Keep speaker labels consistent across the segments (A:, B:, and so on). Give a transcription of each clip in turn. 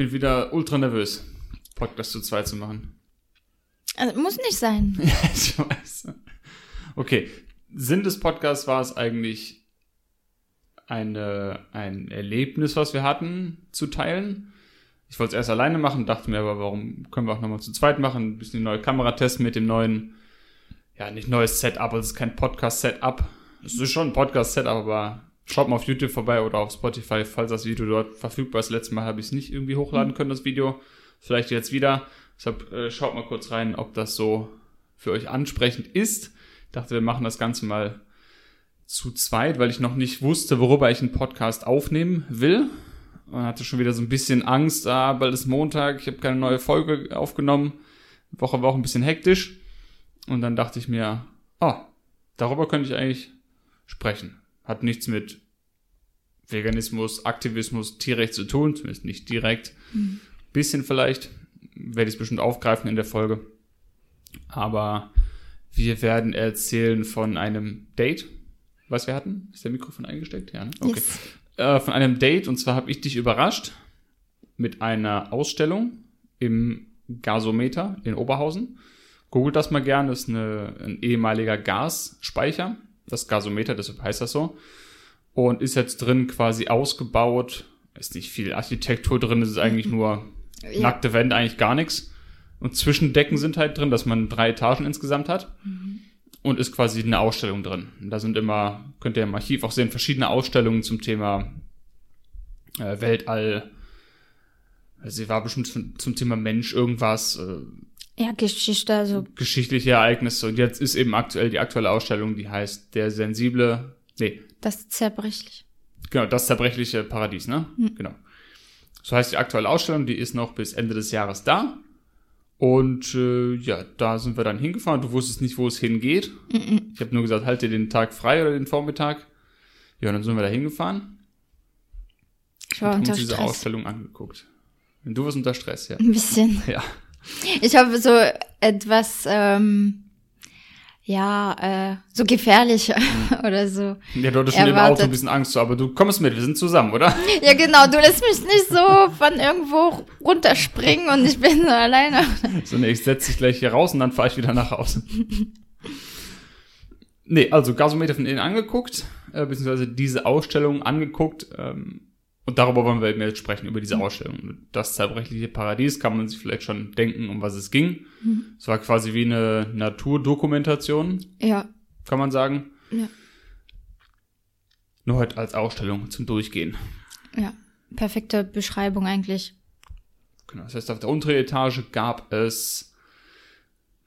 A: bin wieder ultra nervös, Podcast zu zweit zu machen.
B: Also, muss nicht sein.
A: Ich weiß. Okay, Sinn des Podcasts war es eigentlich, eine, ein Erlebnis, was wir hatten, zu teilen. Ich wollte es erst alleine machen, dachte mir aber, warum können wir auch nochmal zu zweit machen, ein bisschen die neue Kamera testen mit dem neuen, ja, nicht neues Setup, also es ist kein Podcast-Setup. Es ist schon ein Podcast-Setup, aber schaut mal auf YouTube vorbei oder auf Spotify, falls das Video dort verfügbar ist. Letztes Mal habe ich es nicht irgendwie hochladen können, das Video. Vielleicht jetzt wieder. Deshalb äh, schaut mal kurz rein, ob das so für euch ansprechend ist. Ich dachte, wir machen das Ganze mal zu zweit, weil ich noch nicht wusste, worüber ich einen Podcast aufnehmen will. Und hatte schon wieder so ein bisschen Angst, ah, bald ist Montag, ich habe keine neue Folge aufgenommen. Die Woche war auch ein bisschen hektisch. Und dann dachte ich mir, oh, darüber könnte ich eigentlich sprechen. Hat nichts mit Veganismus, Aktivismus, Tierrecht zu tun, zumindest nicht direkt. Mhm. Bisschen vielleicht, werde ich es bestimmt aufgreifen in der Folge. Aber wir werden erzählen von einem Date, was wir hatten. Ist der Mikrofon eingesteckt? Ja, ne? Okay. Yes. Äh, von einem Date, und zwar habe ich dich überrascht mit einer Ausstellung im Gasometer in Oberhausen. Googelt das mal gern, das ist eine, ein ehemaliger Gasspeicher, das Gasometer, deshalb heißt das so. Und ist jetzt drin quasi ausgebaut. Ist nicht viel Architektur drin, es ist eigentlich mhm. nur ja. nackte Wände, eigentlich gar nichts. Und Zwischendecken sind halt drin, dass man drei Etagen insgesamt hat. Mhm. Und ist quasi eine Ausstellung drin. Und da sind immer, könnt ihr im Archiv auch sehen, verschiedene Ausstellungen zum Thema äh, Weltall. Also sie war bestimmt zum Thema Mensch irgendwas. Äh,
B: ja, Geschichte, also.
A: Geschichtliche Ereignisse. Und jetzt ist eben aktuell die aktuelle Ausstellung, die heißt Der sensible, nee.
B: Das zerbrechlich.
A: Genau, das zerbrechliche Paradies, ne? Hm. Genau. So heißt die aktuelle Ausstellung, die ist noch bis Ende des Jahres da. Und äh, ja, da sind wir dann hingefahren. Du wusstest nicht, wo es hingeht. -mm. Ich habe nur gesagt, halt dir den Tag frei oder den Vormittag. Ja, und dann sind wir da hingefahren.
B: Ich war und unter
A: haben uns
B: diese
A: Stress. Ausstellung angeguckt. Und du warst unter Stress, ja.
B: Ein bisschen.
A: Ja.
B: Ich habe so etwas, ähm, ja, äh, so gefährlich oder so.
A: Ja, du hattest schon im Auto ein bisschen Angst, aber du kommst mit, wir sind zusammen, oder?
B: Ja, genau, du lässt mich nicht so von irgendwo runterspringen und ich bin so alleine.
A: So, nee, ich setze dich gleich hier raus und dann fahre ich wieder nach Hause. nee, also Gasometer von innen angeguckt, äh, beziehungsweise diese Ausstellung angeguckt, ähm, und darüber wollen wir jetzt sprechen, über diese. Ausstellung. Das zerbrechliche Paradies kann man sich vielleicht schon denken, um was es ging. Mhm. Es war quasi wie eine Naturdokumentation.
B: Ja.
A: Kann man sagen.
B: Ja.
A: Nur halt als Ausstellung zum Durchgehen.
B: Ja, perfekte Beschreibung eigentlich.
A: Genau, das heißt, auf der unteren Etage gab es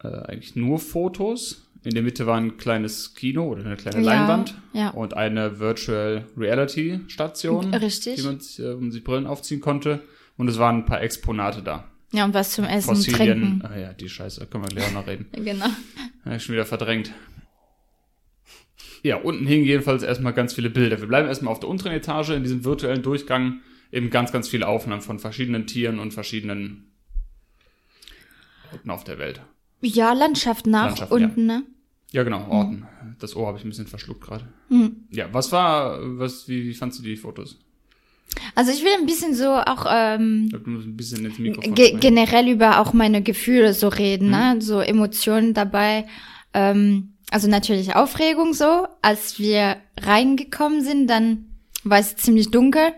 A: äh, eigentlich nur Fotos in der Mitte war ein kleines Kino oder eine kleine ja, Leinwand
B: ja.
A: und eine Virtual Reality Station,
B: Richtig.
A: die man sich, äh, um sich Brillen aufziehen konnte. Und es waren ein paar Exponate da.
B: Ja, und was zum Essen
A: Fossilien.
B: trinken.
A: Ah ja, die Scheiße, da können wir gleich auch noch reden.
B: genau.
A: Ja, schon wieder verdrängt. Ja, unten hingen jedenfalls erstmal ganz viele Bilder. Wir bleiben erstmal auf der unteren Etage in diesem virtuellen Durchgang. Eben ganz, ganz viele Aufnahmen von verschiedenen Tieren und verschiedenen Orten auf der Welt.
B: Ja, Landschaft nach Landschaften, unten,
A: ja.
B: ne?
A: Ja, genau, Orten. Mhm. Das Ohr habe ich ein bisschen verschluckt gerade. Mhm. Ja, was war, was, wie, wie fandst du die Fotos?
B: Also ich will ein bisschen so auch ähm, ge generell über auch meine Gefühle so reden, ne? mhm. ne? so Emotionen dabei. Ähm, also natürlich Aufregung so, als wir reingekommen sind, dann war es ziemlich dunkel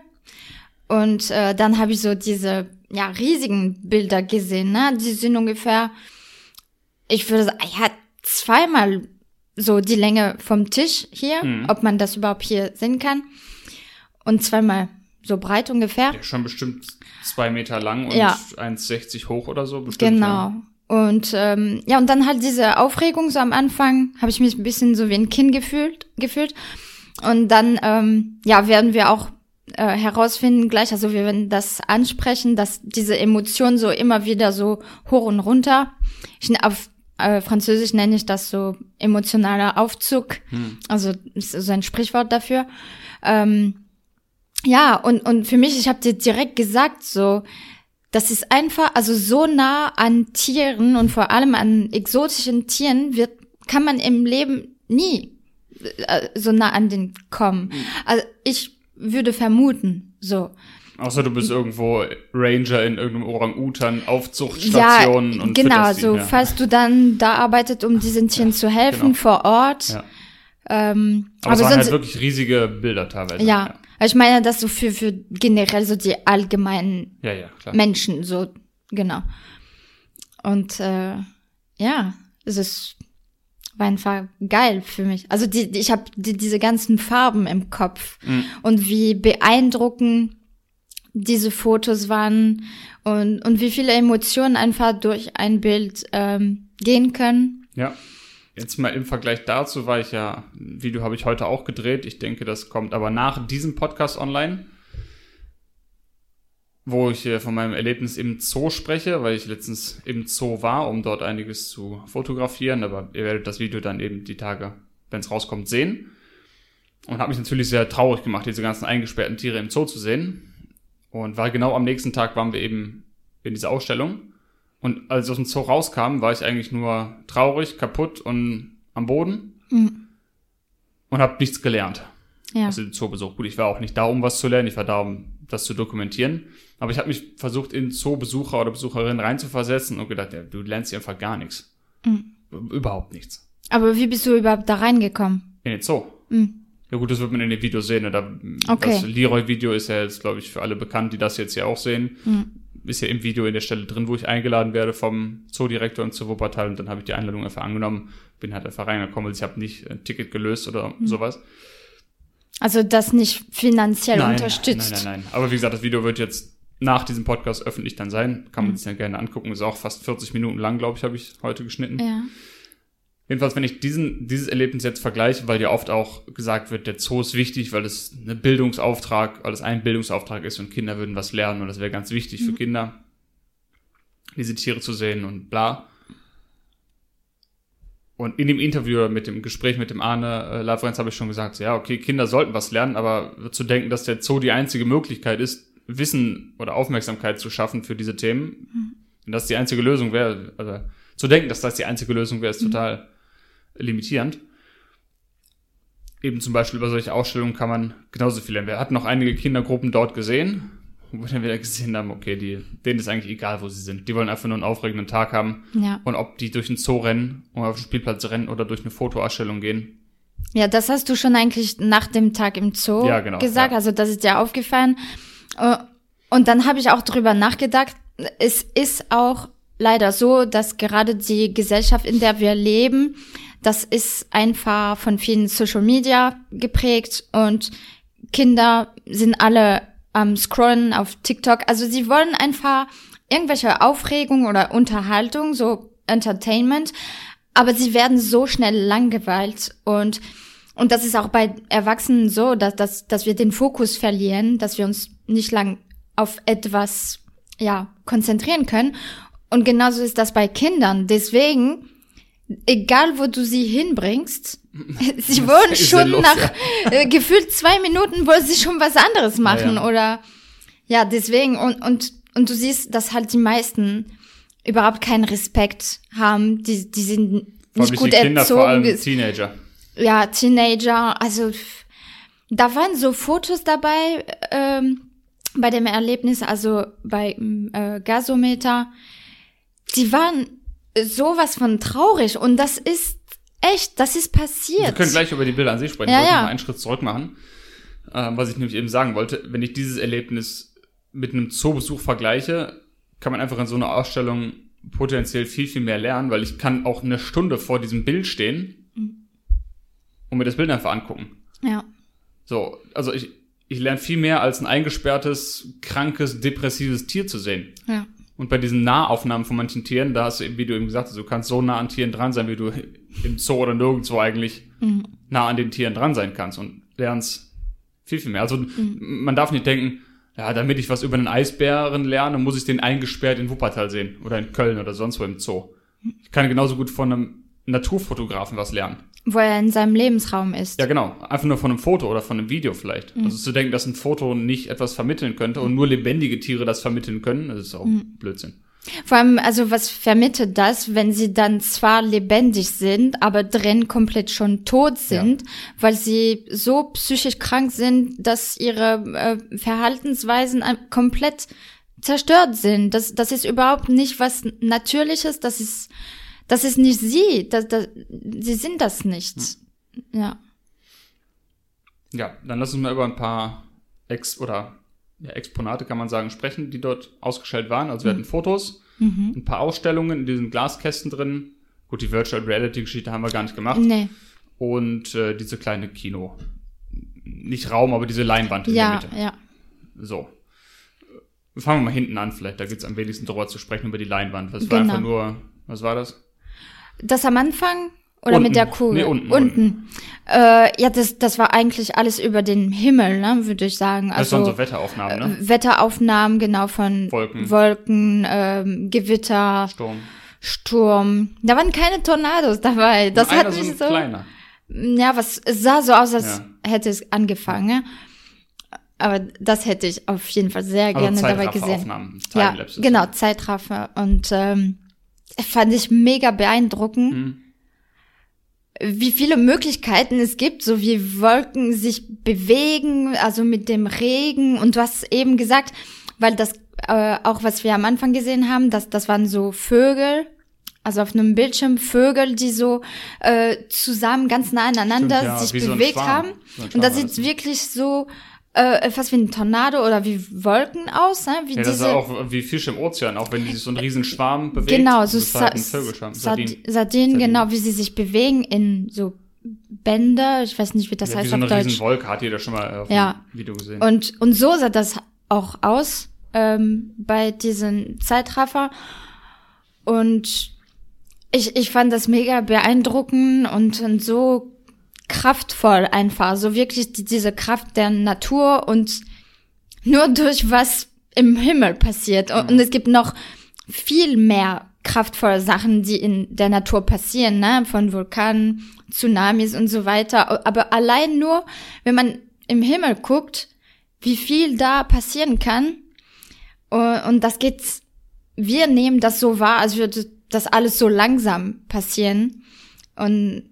B: und äh, dann habe ich so diese ja riesigen Bilder gesehen, ne? Die sind ungefähr, ich würde sagen, ja zweimal so die Länge vom Tisch hier, mhm. ob man das überhaupt hier sehen kann. Und zweimal so breit ungefähr.
A: Ja, schon bestimmt zwei Meter lang und
B: ja.
A: 1,60 hoch oder so. Bestimmt,
B: genau. Ja. Und ähm, ja, und dann halt diese Aufregung so am Anfang, habe ich mich ein bisschen so wie ein Kind gefühlt, gefühlt. Und dann, ähm, ja, werden wir auch äh, herausfinden gleich, also wir werden das ansprechen, dass diese Emotionen so immer wieder so hoch und runter. Ich, auf äh, Französisch nenne ich das so emotionaler Aufzug. Hm. Also ist so ein Sprichwort dafür. Ähm, ja, und, und für mich, ich habe dir direkt gesagt, so, das ist einfach, also so nah an Tieren und vor allem an exotischen Tieren wird, kann man im Leben nie äh, so nah an den kommen. Hm. Also ich würde vermuten, so.
A: Außer du bist irgendwo Ranger in irgendeinem Orang-Utan-Aufzuchtstation
B: ja,
A: und
B: genau, so
A: ja.
B: falls du dann da arbeitet, um diesen Tieren zu helfen
A: genau.
B: vor Ort.
A: Ja.
B: Ähm,
A: Aber, es
B: aber
A: waren
B: sonst,
A: halt wirklich riesige Bilder teilweise.
B: ja. Also ich meine das so für, für generell so die allgemeinen
A: Ja, ja.
B: Menschen, so, genau. Und äh, ja, es ist war einfach geil für mich. Also die, die ich habe die, diese ganzen Farben im Kopf und wie beeindruckend diese Fotos waren und, und wie viele Emotionen einfach durch ein Bild ähm, gehen können.
A: Ja. Jetzt mal im Vergleich dazu war ich ja, ein Video habe ich heute auch gedreht. Ich denke, das kommt aber nach diesem Podcast online, wo ich äh, von meinem Erlebnis im Zoo spreche, weil ich letztens im Zoo war, um dort einiges zu fotografieren. Aber ihr werdet das Video dann eben die Tage, wenn es rauskommt, sehen. Und habe mich natürlich sehr traurig gemacht, diese ganzen eingesperrten Tiere im Zoo zu sehen. Und war genau am nächsten Tag waren wir eben in dieser Ausstellung. Und als ich aus dem Zoo rauskam, war ich eigentlich nur traurig, kaputt und am Boden. Und habe nichts gelernt.
B: Ja.
A: Also den Zoobesuch. Gut, ich war auch nicht da, um was zu lernen, ich war da, um das zu dokumentieren. Aber ich habe mich versucht, in Zoobesucher oder Besucherinnen reinzuversetzen und gedacht, ja, du lernst hier einfach gar nichts. Überhaupt nichts.
B: Aber wie bist du überhaupt da reingekommen?
A: In den Zoo. Ja gut, das wird man in den Videos sehen. ne? Da,
B: Okay.
A: Das Leroy-Video ist ja jetzt, glaube ich, für alle bekannt, die das jetzt ja auch sehen. Ist ja im Video in der Stelle drin, wo ich eingeladen werde vom Zoodirektor und zur Wuppertal. Und dann habe ich die Einladung einfach angenommen, bin halt einfach reingekommen. Also ich habe nicht ein Ticket gelöst oder sowas.
B: Also das nicht finanziell unterstützt.
A: Nein, nein, nein. Aber wie gesagt, das Video wird jetzt nach diesem Podcast öffentlich dann sein. Kann man sich ja gerne angucken. Ist auch fast 40 Minuten lang, glaube ich, habe ich heute geschnitten.
B: Ja.
A: Jedenfalls, wenn ich diesen, dieses Erlebnis jetzt vergleiche, weil ja oft auch gesagt wird, der Zoo ist wichtig, weil es ein Bildungsauftrag, weil es ein Bildungsauftrag ist und Kinder würden was lernen und das wäre ganz wichtig für Kinder, diese Tiere zu sehen und bla. Und in dem Interview mit dem Gespräch mit dem Arne äh, Lavrenz habe ich schon gesagt, ja, okay, Kinder sollten was lernen, aber zu denken, dass der Zoo die einzige Möglichkeit ist, Wissen oder Aufmerksamkeit zu schaffen für diese Themen, und dass die einzige Lösung wäre, also zu denken, dass das die einzige Lösung wäre, ist total limitierend. Eben zum Beispiel über solche Ausstellungen kann man genauso viel lernen. Wir hatten noch einige Kindergruppen dort gesehen, wo wir dann wieder gesehen haben, okay, die, denen ist eigentlich egal, wo sie sind. Die wollen einfach nur einen aufregenden Tag haben.
B: Ja.
A: Und ob die durch den Zoo rennen oder auf den Spielplatz rennen oder durch eine Fotoausstellung gehen.
B: Ja, das hast du schon eigentlich nach dem Tag im Zoo
A: Ja, genau,
B: gesagt.
A: ja.
B: Also das ist dir aufgefallen. Äh, Und dann habe ich auch drüber nachgedacht. Es ist auch leider so, dass gerade die Gesellschaft, in der wir leben, das ist einfach von vielen Social Media geprägt und Kinder sind alle am Scrollen auf TikTok. Also sie wollen einfach irgendwelche Aufregung oder Unterhaltung, so Entertainment, aber sie werden so schnell langweilt und und das ist auch bei Erwachsenen so, dass, dass, dass wir den Fokus verlieren, dass wir uns nicht lang auf etwas ja, konzentrieren können. Und genauso ist das bei Kindern. Deswegen, egal wo du sie hinbringst, sie wollen schon
A: los,
B: nach äh, gefühlt zwei Minuten wollen sie schon was anderes machen.
A: ja.
B: Oder ja, deswegen, und, und, und du siehst, dass halt die meisten überhaupt keinen Respekt haben. Die, die sind nicht gut
A: die Kinder, vor allem
B: erzogen
A: Teenager.
B: ja, Teenager, also da waren so Fotos dabei ähm, bei dem Erlebnis, also bei äh, Gasometer, die waren sowas von traurig und das ist echt, das ist
A: Wir
B: passiert.
A: können gleich über die Bilder an sich sprechen.
B: Ja,
A: ich wollte
B: ja.
A: mal einen Schritt zurück machen. Ähm, was ich nämlich eben sagen wollte, wenn ich dieses Erlebnis mit einem Zoobesuch vergleiche, kann man einfach in so einer Ausstellung potenziell viel, viel mehr lernen, weil ich kann auch eine Stunde vor diesem Bild stehen und mir das Bild einfach angucken.
B: ja,
A: So, also ich, ich lerne viel mehr als ein eingesperrtes, krankes, depressives Tier zu sehen.
B: ja,
A: Und bei diesen Nahaufnahmen von manchen Tieren, da hast du eben, wie du eben gesagt hast, du kannst so nah an Tieren dran sein, wie du im Zoo oder nirgendwo eigentlich nah an den Tieren dran sein kannst und lernst viel, viel mehr. Also man darf nicht denken, ja, damit ich was über einen Eisbären lerne, muss ich den eingesperrt in Wuppertal sehen oder in Köln oder sonst wo im Zoo. Ich kann genauso gut von einem Naturfotografen was lernen.
B: Wo er in seinem Lebensraum ist.
A: Ja, genau. Einfach nur von einem Foto oder von einem Video vielleicht. Also zu denken, dass ein Foto nicht etwas vermitteln könnte und nur lebendige Tiere das vermitteln können, das ist auch Blödsinn.
B: Vor allem, also was vermittelt das, wenn sie dann zwar lebendig sind, aber drin komplett schon tot sind, weil sie so psychisch krank sind, dass ihre äh, Verhaltensweisen komplett zerstört sind. Das, das ist überhaupt nicht was Natürliches, das ist, das ist nicht sie, das, das, sie sind das nicht. Ja.
A: Ja, dann lass uns mal über ein paar Ex- oder ja, Exponate, kann man sagen, sprechen, die dort ausgestellt waren. Also wir hatten Fotos, ein paar Ausstellungen in diesen Glaskästen drin. Gut, die Virtual Reality Geschichte haben wir gar nicht gemacht.
B: Nee.
A: Und äh, diese kleine Kino. Nicht Raum, aber diese Leinwand in
B: Ja,
A: der Mitte.
B: ja.
A: So. Fangen wir mal hinten an, vielleicht. Da geht's am wenigsten darüber zu sprechen, über die Leinwand. Das war
B: Genau.
A: einfach nur, was war das?
B: Das am Anfang oder
A: Unten.
B: mit der Kugel?
A: Nee, unten,
B: unten. Äh, ja, das, das war eigentlich alles über den Himmel, ne, würde ich sagen.
A: Das
B: Also
A: waren so Wetteraufnahmen, ne?
B: äh, Wetteraufnahmen genau von
A: Wolken.
B: Wolken ähm, Gewitter,
A: Sturm.
B: Sturm. Da waren keine Tornados dabei. Das hat
A: so
B: mich
A: ein
B: so.
A: kleiner.
B: Ja, was es sah so aus, als
A: Ja.
B: hätte es angefangen. ne? Aber das hätte ich auf jeden Fall sehr
A: Also
B: gerne dabei gesehen.
A: Zeitrafferaufnahmen.
B: Ja, genau, Zeitraffer. Und ähm, fand ich mega beeindruckend,
A: Mhm.
B: wie viele Möglichkeiten es gibt, so wie Wolken sich bewegen, also mit dem Regen. Und du hast eben gesagt, weil das äh, auch, was wir am Anfang gesehen haben, dass das waren so Vögel, also auf einem Bildschirm Vögel, die so äh, zusammen ganz nah aneinander
A: Stimmt, ja,
B: sich
A: so
B: bewegt
A: Schwarm.
B: haben.
A: So
B: Und das sieht wirklich so äh, fast wie ein Tornado oder wie Wolken aus, ne? wie
A: Ja, das ist
B: diese
A: auch wie Fische im Ozean, auch wenn die sich so einen riesen Schwarm bewegt.
B: Genau, so
A: ist halt ein
B: Sa
A: Vögelschwarm.
B: Sard
A: Sardinen.
B: Sardinen, genau, wie sie sich bewegen in so Bänder. Ich weiß nicht, wie das
A: Ja, wie
B: heißt
A: so eine
B: auf Deutsch.
A: riesen Wolke hat jeder schon mal auf
B: Ja.
A: dem Video gesehen.
B: Und, und so sah das auch aus ähm, bei diesen Zeitraffer. Und ich, ich fand das mega beeindruckend und, und so kraftvoll einfach. So wirklich die, diese Kraft der Natur und nur durch was im Himmel passiert. Und, und es gibt noch viel mehr kraftvolle Sachen, die in der Natur passieren, ne? von Vulkanen, Tsunamis und so weiter. Aber allein nur, wenn man im Himmel guckt, wie viel da passieren kann. Und, und das geht, wir nehmen das so wahr, als würde das alles so langsam passieren. Und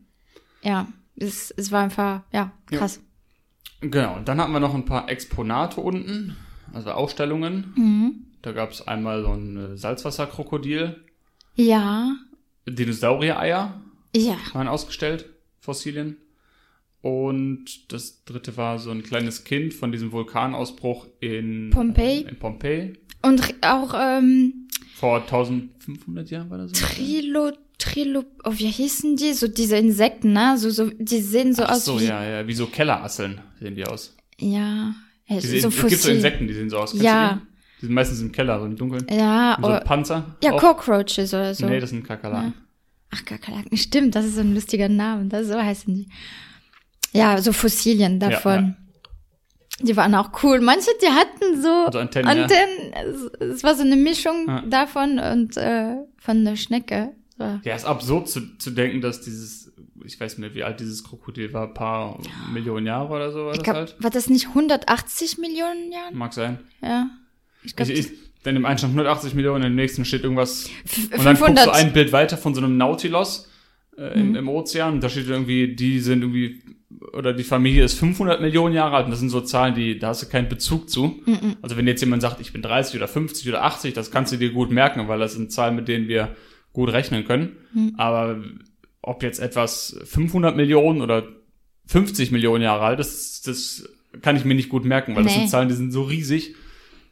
B: ja, es, es war einfach, ja, krass.
A: Genau, und dann hatten wir noch ein paar Exponate unten, also Ausstellungen.
B: Mhm.
A: Da gab es einmal so ein äh, Salzwasserkrokodil,
B: Ja,
A: Dinosaurier-Eier
B: ja.
A: waren ausgestellt, Fossilien. Und das dritte war so ein kleines Kind von diesem Vulkanausbruch in
B: Pompeji.
A: In Pompeji.
B: Und auch ähm,
A: Vor 1500 Jahren war das so?
B: Trilo, Trilo, oh, wie hießen die? So diese Insekten, ne? So, so, die sehen so
A: Ach
B: aus
A: so,
B: wie,
A: ja, ja, wie so Kellerasseln sehen die aus.
B: ja, ja
A: Diese,
B: so
A: es gibt so. Insekten, die sehen so aus. Kennst
B: Ja.
A: die? Die sind meistens im Keller, so im Dunkeln.
B: Ja,
A: Und so
B: oh,
A: Panzer.
B: ja,
A: auch.
B: Cockroaches oder so.
A: Nee, das sind Kakerlaken.
B: Ach, Kakerlaken, stimmt, das ist so ein lustiger Name, das, so heißen die. Ja, so Fossilien davon. Die waren auch cool. Manche, die hatten so
A: Also Antennen, ja.
B: Antennen. Es, es war so eine Mischung
A: Ja.
B: davon und äh, von der Schnecke. So.
A: Ja, ist absurd zu, zu denken, dass dieses, ich weiß nicht, wie alt dieses Krokodil war, ein paar Millionen Jahre oder so war
B: Ich
A: das
B: glaub,
A: halt.
B: war das nicht 180 Millionen Jahren?
A: Mag sein.
B: Ja. Ich glaube,
A: Ich, ich, dann im einen stand 180 Millionen, im nächsten steht irgendwas. Und dann guckst
B: 500.
A: du ein Bild weiter von so einem Nautilus äh,
B: Mhm.
A: im, im Ozean. Und da steht irgendwie, die sind irgendwie, oder die Familie ist 500 Millionen Jahre alt. Und das sind so Zahlen, die, da hast du keinen Bezug zu.
B: Mhm.
A: Also wenn jetzt jemand sagt, ich bin 30 oder 50 oder 80, das kannst du dir gut merken, weil das sind Zahlen, mit denen wir gut rechnen können.
B: Mhm.
A: Aber ob jetzt etwas 500 Millionen oder 50 Millionen Jahre alt ist, das kann ich mir nicht gut merken, weil das
B: Nee.
A: sind Zahlen, die sind so riesig.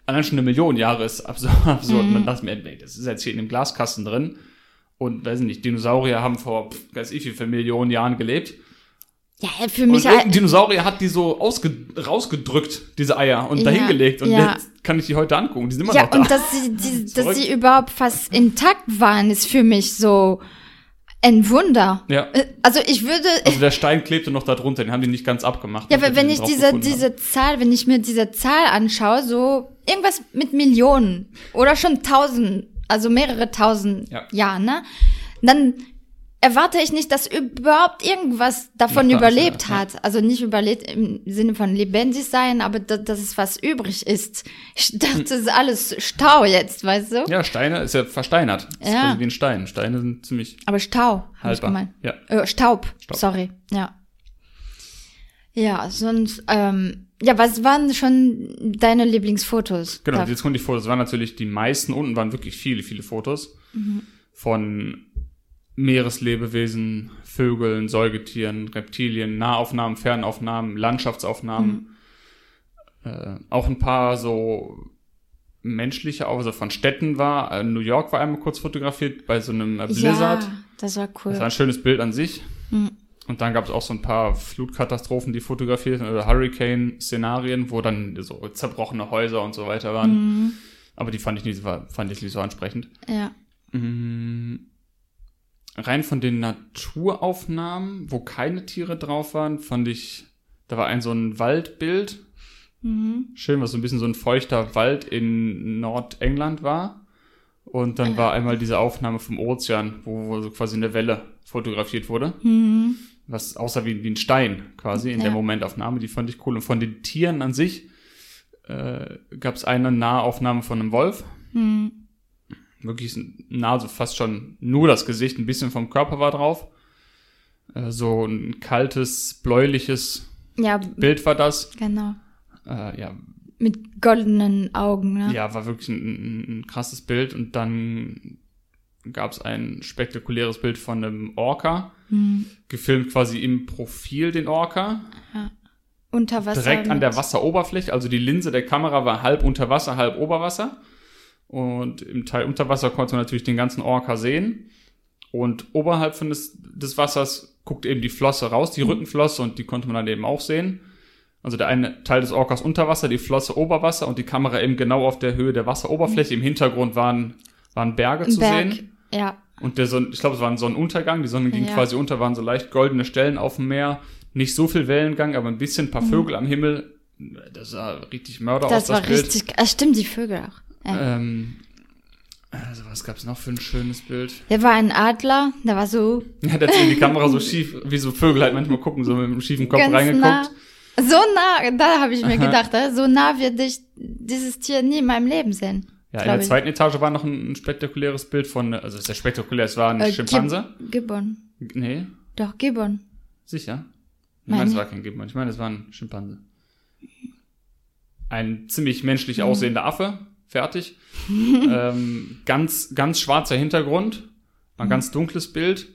A: Allein schon eine Million Jahre ist absurd. absurd.
B: Mhm.
A: Und dann dachte mir, nee, das ist jetzt hier in dem Glaskasten drin. Und weiß ich nicht, Dinosaurier haben vor, weiß ich wie viele Millionen Jahren gelebt.
B: Ja, für
A: Und
B: mich
A: irgendein Dinosaurier hat die so ausge rausgedrückt, diese Eier, und
B: Ja,
A: dahingelegt. Und
B: ja.
A: jetzt kann ich die heute angucken. Die sind immer
B: Ja,
A: noch da.
B: und dass sie, die, dass sie überhaupt fast intakt waren, ist für mich so ein Wunder.
A: Ja.
B: Äh, Also ich würde,
A: Also der Stein klebte noch da drunter, den haben die nicht ganz abgemacht.
B: ja, weil wenn ich diese,
A: haben.
B: diese Zahl, wenn ich mir diese Zahl anschaue, so irgendwas mit Millionen oder schon tausend, also mehrere tausend
A: Ja.
B: Jahren, ne? Dann erwarte ich nicht, dass überhaupt irgendwas davon
A: klar,
B: überlebt
A: ja, ja.
B: hat. Also nicht überlebt im Sinne von lebendig sein, aber da, dass es was übrig ist. Ich dachte, das ist alles Stau jetzt, weißt du?
A: Ja, Steine ist ja versteinert. Das ist
B: Ja.
A: quasi wie ein Stein. Steine sind ziemlich
B: Aber Stau, habe ich gemeint.
A: Ja.
B: Äh, Staub,
A: Staub.
B: sorry, ja. Ja, sonst, ähm, ja, was waren schon deine Lieblingsfotos?
A: Genau, jetzt kommen die Fotos. waren natürlich die meisten unten waren wirklich viele, viele Fotos von Meereslebewesen, Vögeln, Säugetieren, Reptilien, Nahaufnahmen, Fernaufnahmen, Landschaftsaufnahmen. Äh, auch ein paar so menschliche, also von Städten war. Äh, New York war einmal kurz fotografiert bei so einem äh, Blizzard.
B: Ja, das war cool.
A: Das war ein schönes Bild an sich. Und dann gab es auch so ein paar Flutkatastrophen, die fotografiert sind, oder Hurricane-Szenarien, wo dann so zerbrochene Häuser und so weiter waren. Aber die fand ich nicht, so- fand ich nicht so ansprechend.
B: ja.
A: Mm, Rein von den Naturaufnahmen, wo keine Tiere drauf waren, fand ich, da war ein so ein Waldbild. Schön, was so ein bisschen so ein feuchter Wald in Nordengland war. Und dann war einmal diese Aufnahme vom Ozean, wo, wo so quasi eine Welle fotografiert wurde. Was aussah wie, wie ein Stein quasi in der
B: Ja.
A: Momentaufnahme. Die fand ich cool. Und von den Tieren an sich äh, gab es eine Nahaufnahme von einem Wolf. Wirklich nah, so fast schon nur das Gesicht, ein bisschen vom Körper war drauf. Äh, so ein kaltes, bläuliches
B: Ja,
A: Bild war das.
B: genau.
A: Äh, ja,
B: Mit goldenen Augen, ne?
A: ja, war wirklich ein, ein, krasses Bild. Und dann gab es ein spektakuläres Bild von einem Orca,
B: Hm.
A: gefilmt quasi im Profil den Orca,
B: Unter Wasser.
A: direkt an der Wasseroberfläche. Also die Linse der Kamera war halb unter Wasser, halb Oberwasser. Und im Teil unter Wasser konnte man natürlich den ganzen Orca sehen. Und oberhalb von des, des Wassers guckt eben die Flosse raus, die Rückenflosse, und die konnte man dann eben auch sehen. Also der eine Teil des Orcas unter Wasser, die Flosse Oberwasser und die Kamera eben genau auf der Höhe der Wasseroberfläche. Im Hintergrund waren, waren Berge zu
B: Berg.
A: sehen.
B: Ja,
A: Und der Sonn ich glaube, es war ein Sonnenuntergang. Die Sonne ging
B: Ja.
A: quasi unter, waren so leicht goldene Stellen auf dem Meer. Nicht so viel Wellengang, aber ein bisschen, ein paar Vögel am Himmel. Das sah richtig Mörder aus,
B: Mhm. das
A: das
B: war
A: Bild.
B: richtig. Ah, stimmt, die Vögel auch. Ja.
A: Ähm, also was gab's noch für ein schönes Bild?
B: Der war ein Adler, der war so
A: Ja, der hat in die Kamera so schief, wie so Vögel halt manchmal gucken, so mit einem schiefen Kopf
B: ganz
A: reingeguckt.
B: nah. So nah, da habe ich mir
A: Aha.
B: gedacht, äh, so nah werde ich dieses Tier nie in meinem Leben sehen.
A: Ja, in der
B: ich.
A: zweiten Etage war noch ein, ein spektakuläres Bild von, also sehr spektakulär, es war ein
B: Äh,
A: Schimpanse.
B: Gib Gibbon.
A: Nee,
B: Doch, Gibbon.
A: sicher. Ich
B: Meine
A: es war kein Gibbon, ich meine, es war ein Schimpanse. Ein ziemlich menschlich
B: Mhm.
A: aussehender Affe, fertig. ähm, ganz, ganz schwarzer Hintergrund,
B: Mhm.
A: ein ganz dunkles Bild.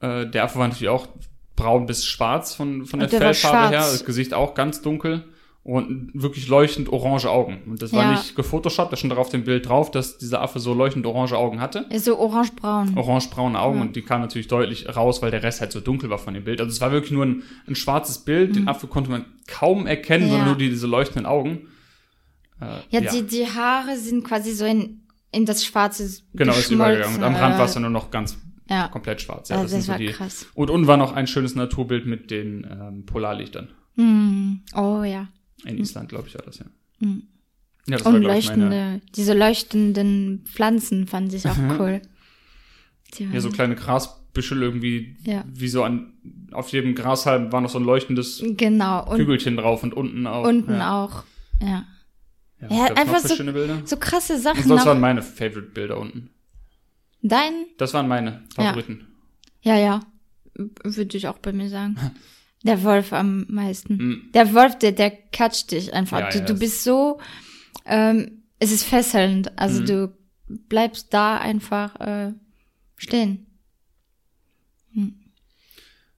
A: Äh, der Affe war natürlich auch braun bis schwarz von, von der,
B: der war
A: Fellfarbe her, das Gesicht auch ganz dunkel und wirklich leuchtend orange Augen. Und das war
B: Ja.
A: nicht gefotoshoppt, da stand drauf dem Bild drauf, dass dieser Affe so leuchtend orange Augen hatte
B: so orange-braun.
A: orange-braune Augen
B: Ja.
A: und die kamen natürlich deutlich raus, weil der Rest halt so dunkel war von dem Bild. Also es war wirklich nur ein, ein schwarzes Bild, den Affe konnte man kaum erkennen,
B: Mhm. Ja.
A: sondern nur die, diese leuchtenden Augen. Äh,
B: Ja, Die, die Haare sind quasi so in, in das Schwarze
A: genau, ist übergegangen. Und am Rand war es dann nur noch ganz
B: Ja,
A: komplett schwarz. Ja,
B: also
A: das
B: das,
A: sind so
B: war
A: die.
B: krass.
A: Und unten war noch ein schönes Naturbild mit den ähm, Polarlichtern.
B: Hm. Oh ja.
A: In Island, glaube ich, war das ja.
B: Mhm.
A: Ja, das
B: Und
A: war,
B: leuchtende,
A: meine.
B: diese leuchtenden Pflanzen fand ich auch cool. Die
A: Ja, so kleine Grasbüschel irgendwie,
B: Ja.
A: wie so an, auf jedem Grashalm war noch so ein leuchtendes
B: genau. Und
A: Kügelchen drauf und unten auch.
B: unten
A: ja.
B: auch. Ja.
A: Ja,
B: Ja,
A: was gab's
B: einfach so-? So krasse
A: Und
B: Sachen.
A: das
B: auch.
A: waren meine Favorite-Bilder unten.
B: Dein?
A: Das waren meine Favoriten.
B: Ja, ja. Würde ich auch bei mir sagen. Der Wolf am meisten.
A: Mhm.
B: Der Wolf, der, der catcht dich einfach.
A: Ja,
B: du,
A: ja,
B: du
A: das-
B: bist so, ähm, es ist fesselnd. Also
A: Mhm.
B: du bleibst da einfach äh, stehen.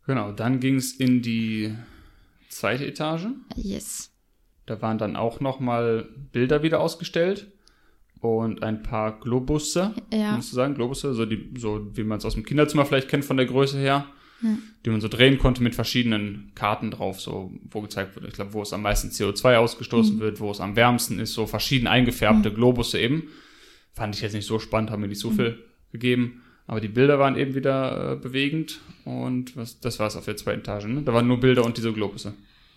A: Genau, dann ging es in die zweite Etage.
B: Yes.
A: Da waren dann auch nochmal Bilder wieder ausgestellt und ein paar Globusse,
B: Ja.
A: musst du sagen, Globusse, so, die, so wie man es aus dem Kinderzimmer vielleicht kennt von der Größe her, die man so drehen konnte mit verschiedenen Karten drauf, so wo gezeigt wurde, ich glaube, wo es am meisten CO2 ausgestoßen wird, wo es am wärmsten ist, so verschieden eingefärbte Globusse eben. Fand ich jetzt nicht so spannend, haben mir nicht so viel gegeben. Aber die Bilder waren eben wieder äh, bewegend und was, das war es auf der zweiten Etage. Ne? Da waren nur Bilder und diese Globusse.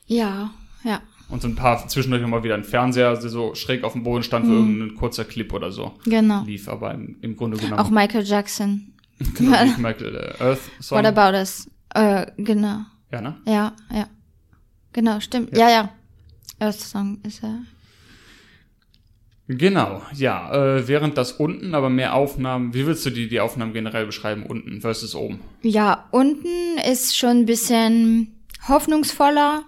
B: Ja, ja.
A: Und so ein paar, zwischendurch nochmal wieder ein Fernseher, der so schräg auf dem Boden stand, wo irgendein kurzer Clip oder so
B: Genau.
A: lief. Aber im, im Grunde genommen.
B: Auch Michael Jackson
A: Genau, Michael äh, Earth Song.
B: What about us? Äh, genau.
A: Ja, ne?
B: Ja, ja. Genau, stimmt. Ja, ja. Earth Song ist er.
A: Genau, ja. Äh, während das unten aber mehr Aufnahmen, wie willst du die, die Aufnahmen generell beschreiben, unten versus oben?
B: Ja, unten ist schon ein bisschen hoffnungsvoller,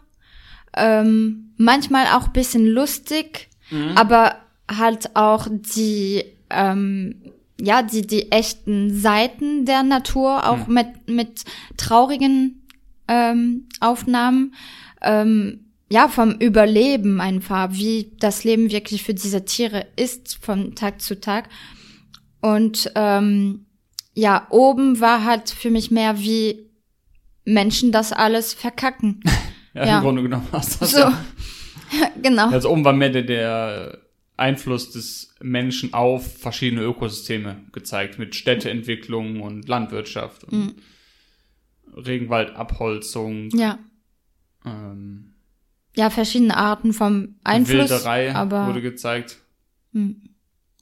B: ähm, manchmal auch ein bisschen lustig, aber halt auch die, ähm, ja, die, die echten Seiten der Natur, auch mit, mit traurigen ähm, Aufnahmen, ähm, ja, vom Überleben einfach, wie das Leben wirklich für diese Tiere ist von Tag zu Tag. Und ähm, ja, oben war halt für mich mehr wie Menschen das alles verkacken.
A: Ja,
B: Ja.
A: im Grunde genommen hast du das
B: So,
A: ja.
B: genau.
A: Also oben war mehr der, der Einfluss des Menschen auf verschiedene Ökosysteme gezeigt, mit Städteentwicklung und Landwirtschaft und Regenwaldabholzung,
B: Ja.
A: ähm,
B: Ja, verschiedene Arten vom Einfluss.
A: Wilderei wurde gezeigt.
B: Hm.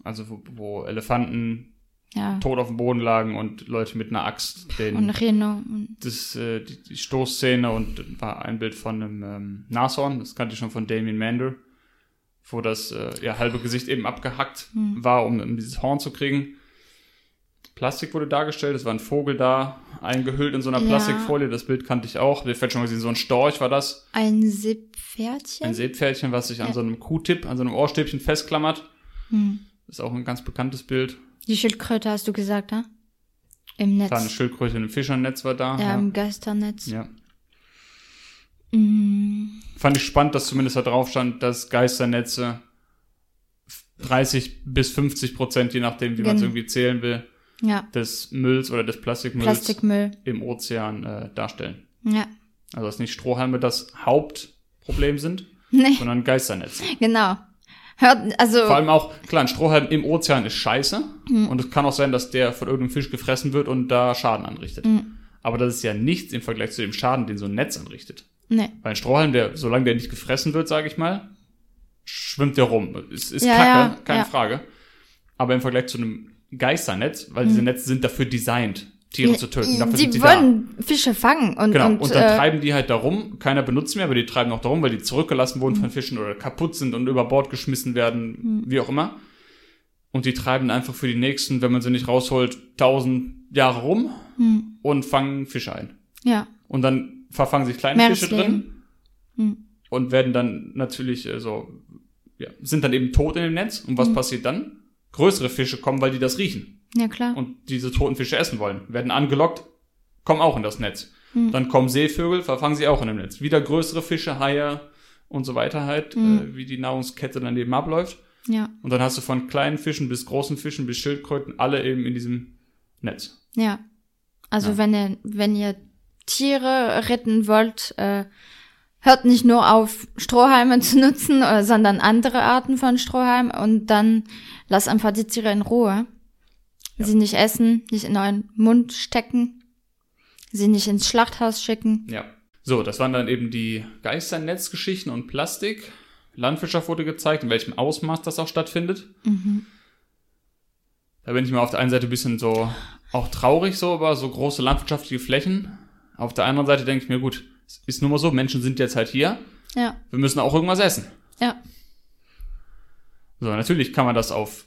A: Also wo, wo Elefanten
B: ja.
A: tot auf dem Boden lagen und Leute mit einer Axt den
B: Und Reno.
A: Das, äh, die, die Stoßszene und war ein Bild von einem ähm, Nashorn, das kannte ich schon von Damien Mander, wo das äh, ja, halbe Gesicht eben abgehackt war, um, um dieses Horn zu kriegen. Plastik wurde dargestellt, es war ein Vogel da, eingehüllt in so einer
B: Ja.
A: Plastikfolie, das Bild kannte ich auch, wir vielleicht schon mal gesehen, so ein Storch war das,
B: ein Seepferdchen.
A: ein Seepferdchen, was sich an
B: Ja.
A: so einem Q-Tip, an so einem Ohrstäbchen festklammert.
B: Hm.
A: Ist auch ein ganz bekanntes Bild.
B: Die Schildkröte hast du gesagt, ne? Im Netz.
A: War eine Schildkröte einem Fischernetz war da.
B: ja, im Geisternetz.
A: ja.
B: Mm,
A: Fand ich spannend, dass zumindest da drauf stand, dass Geisternetze 30 bis 50 Prozent, je nachdem, wie man es
B: Gen-
A: irgendwie zählen will,
B: ja,
A: des Mülls oder des Plastikmülls
B: Plastikmüll.
A: im Ozean äh, darstellen.
B: Ja.
A: Also dass nicht Strohhalme das Hauptproblem sind,
B: Nee,
A: sondern Geisternetze.
B: genau. Hört, also,
A: Vor allem auch, klar, ein Strohhalm im Ozean ist scheiße
B: Hm.
A: und es kann auch sein, dass der von irgendeinem Fisch gefressen wird und da Schaden anrichtet.
B: Hm.
A: Aber das ist ja nichts im Vergleich zu dem Schaden, den so ein Netz anrichtet.
B: nee.
A: Weil ein Strohhalm, der, solange der nicht gefressen wird, sage ich mal, schwimmt der rum. Es ist
B: Ja,
A: Kacke,
B: ja,
A: keine
B: ja.
A: Frage. Aber im Vergleich zu einem Geisternetz, weil diese Netze sind dafür designt, Tiere zu töten. Dafür
B: Hm. Die
A: sie
B: wollen Fische fangen und,
A: da. Genau,
B: und,
A: und, dann
B: äh,
A: treiben die halt da rum. Keiner benutzt mehr, aber die treiben auch da rum, weil die zurückgelassen wurden
B: Hm.
A: von Fischen oder kaputt sind und über Bord geschmissen werden, wie auch immer. Und die treiben einfach für die nächsten, wenn man sie nicht rausholt, tausend Jahre rum
B: Hm.
A: und fangen Fische ein.
B: ja,
A: Und dann verfangen sich kleine Fische drin.
B: Hm.
A: und werden dann natürlich äh, so, ja, sind dann eben tot in dem Netz. Und
B: Hm.
A: was passiert dann? Größere Fische kommen, weil die das riechen
B: ja klar.
A: und diese toten Fische essen wollen. Werden angelockt, kommen auch in das Netz.
B: Hm.
A: Dann kommen Seevögel, verfangen sie auch in dem Netz. Wieder größere Fische, Haie und so weiter halt,
B: Hm.
A: äh, wie die Nahrungskette dann eben abläuft.
B: Ja,
A: Und dann hast du von kleinen Fischen bis großen Fischen bis Schildkröten alle eben in diesem Netz.
B: ja. Also
A: Ja.
B: wenn ihr, wenn ihr Tiere retten wollt, äh, hört nicht nur auf, Strohhalme zu nutzen, äh, sondern andere Arten von Strohhalmen und dann lasst einfach die Tiere in Ruhe.
A: Ja.
B: Sie nicht essen, nicht in euren Mund stecken, sie nicht ins Schlachthaus schicken.
A: Ja. So, das waren dann eben die Geisternetzgeschichten und Plastik. Landwirtschaft wurde gezeigt, in welchem Ausmaß das auch stattfindet. Da bin ich mal auf der einen Seite ein bisschen so auch traurig so, aber so große landwirtschaftliche Flächen. Auf der anderen Seite denke ich mir, gut, es ist nun mal so, Menschen sind jetzt halt hier,
B: Ja,
A: wir müssen auch irgendwas essen.
B: ja,
A: So, natürlich kann man das auf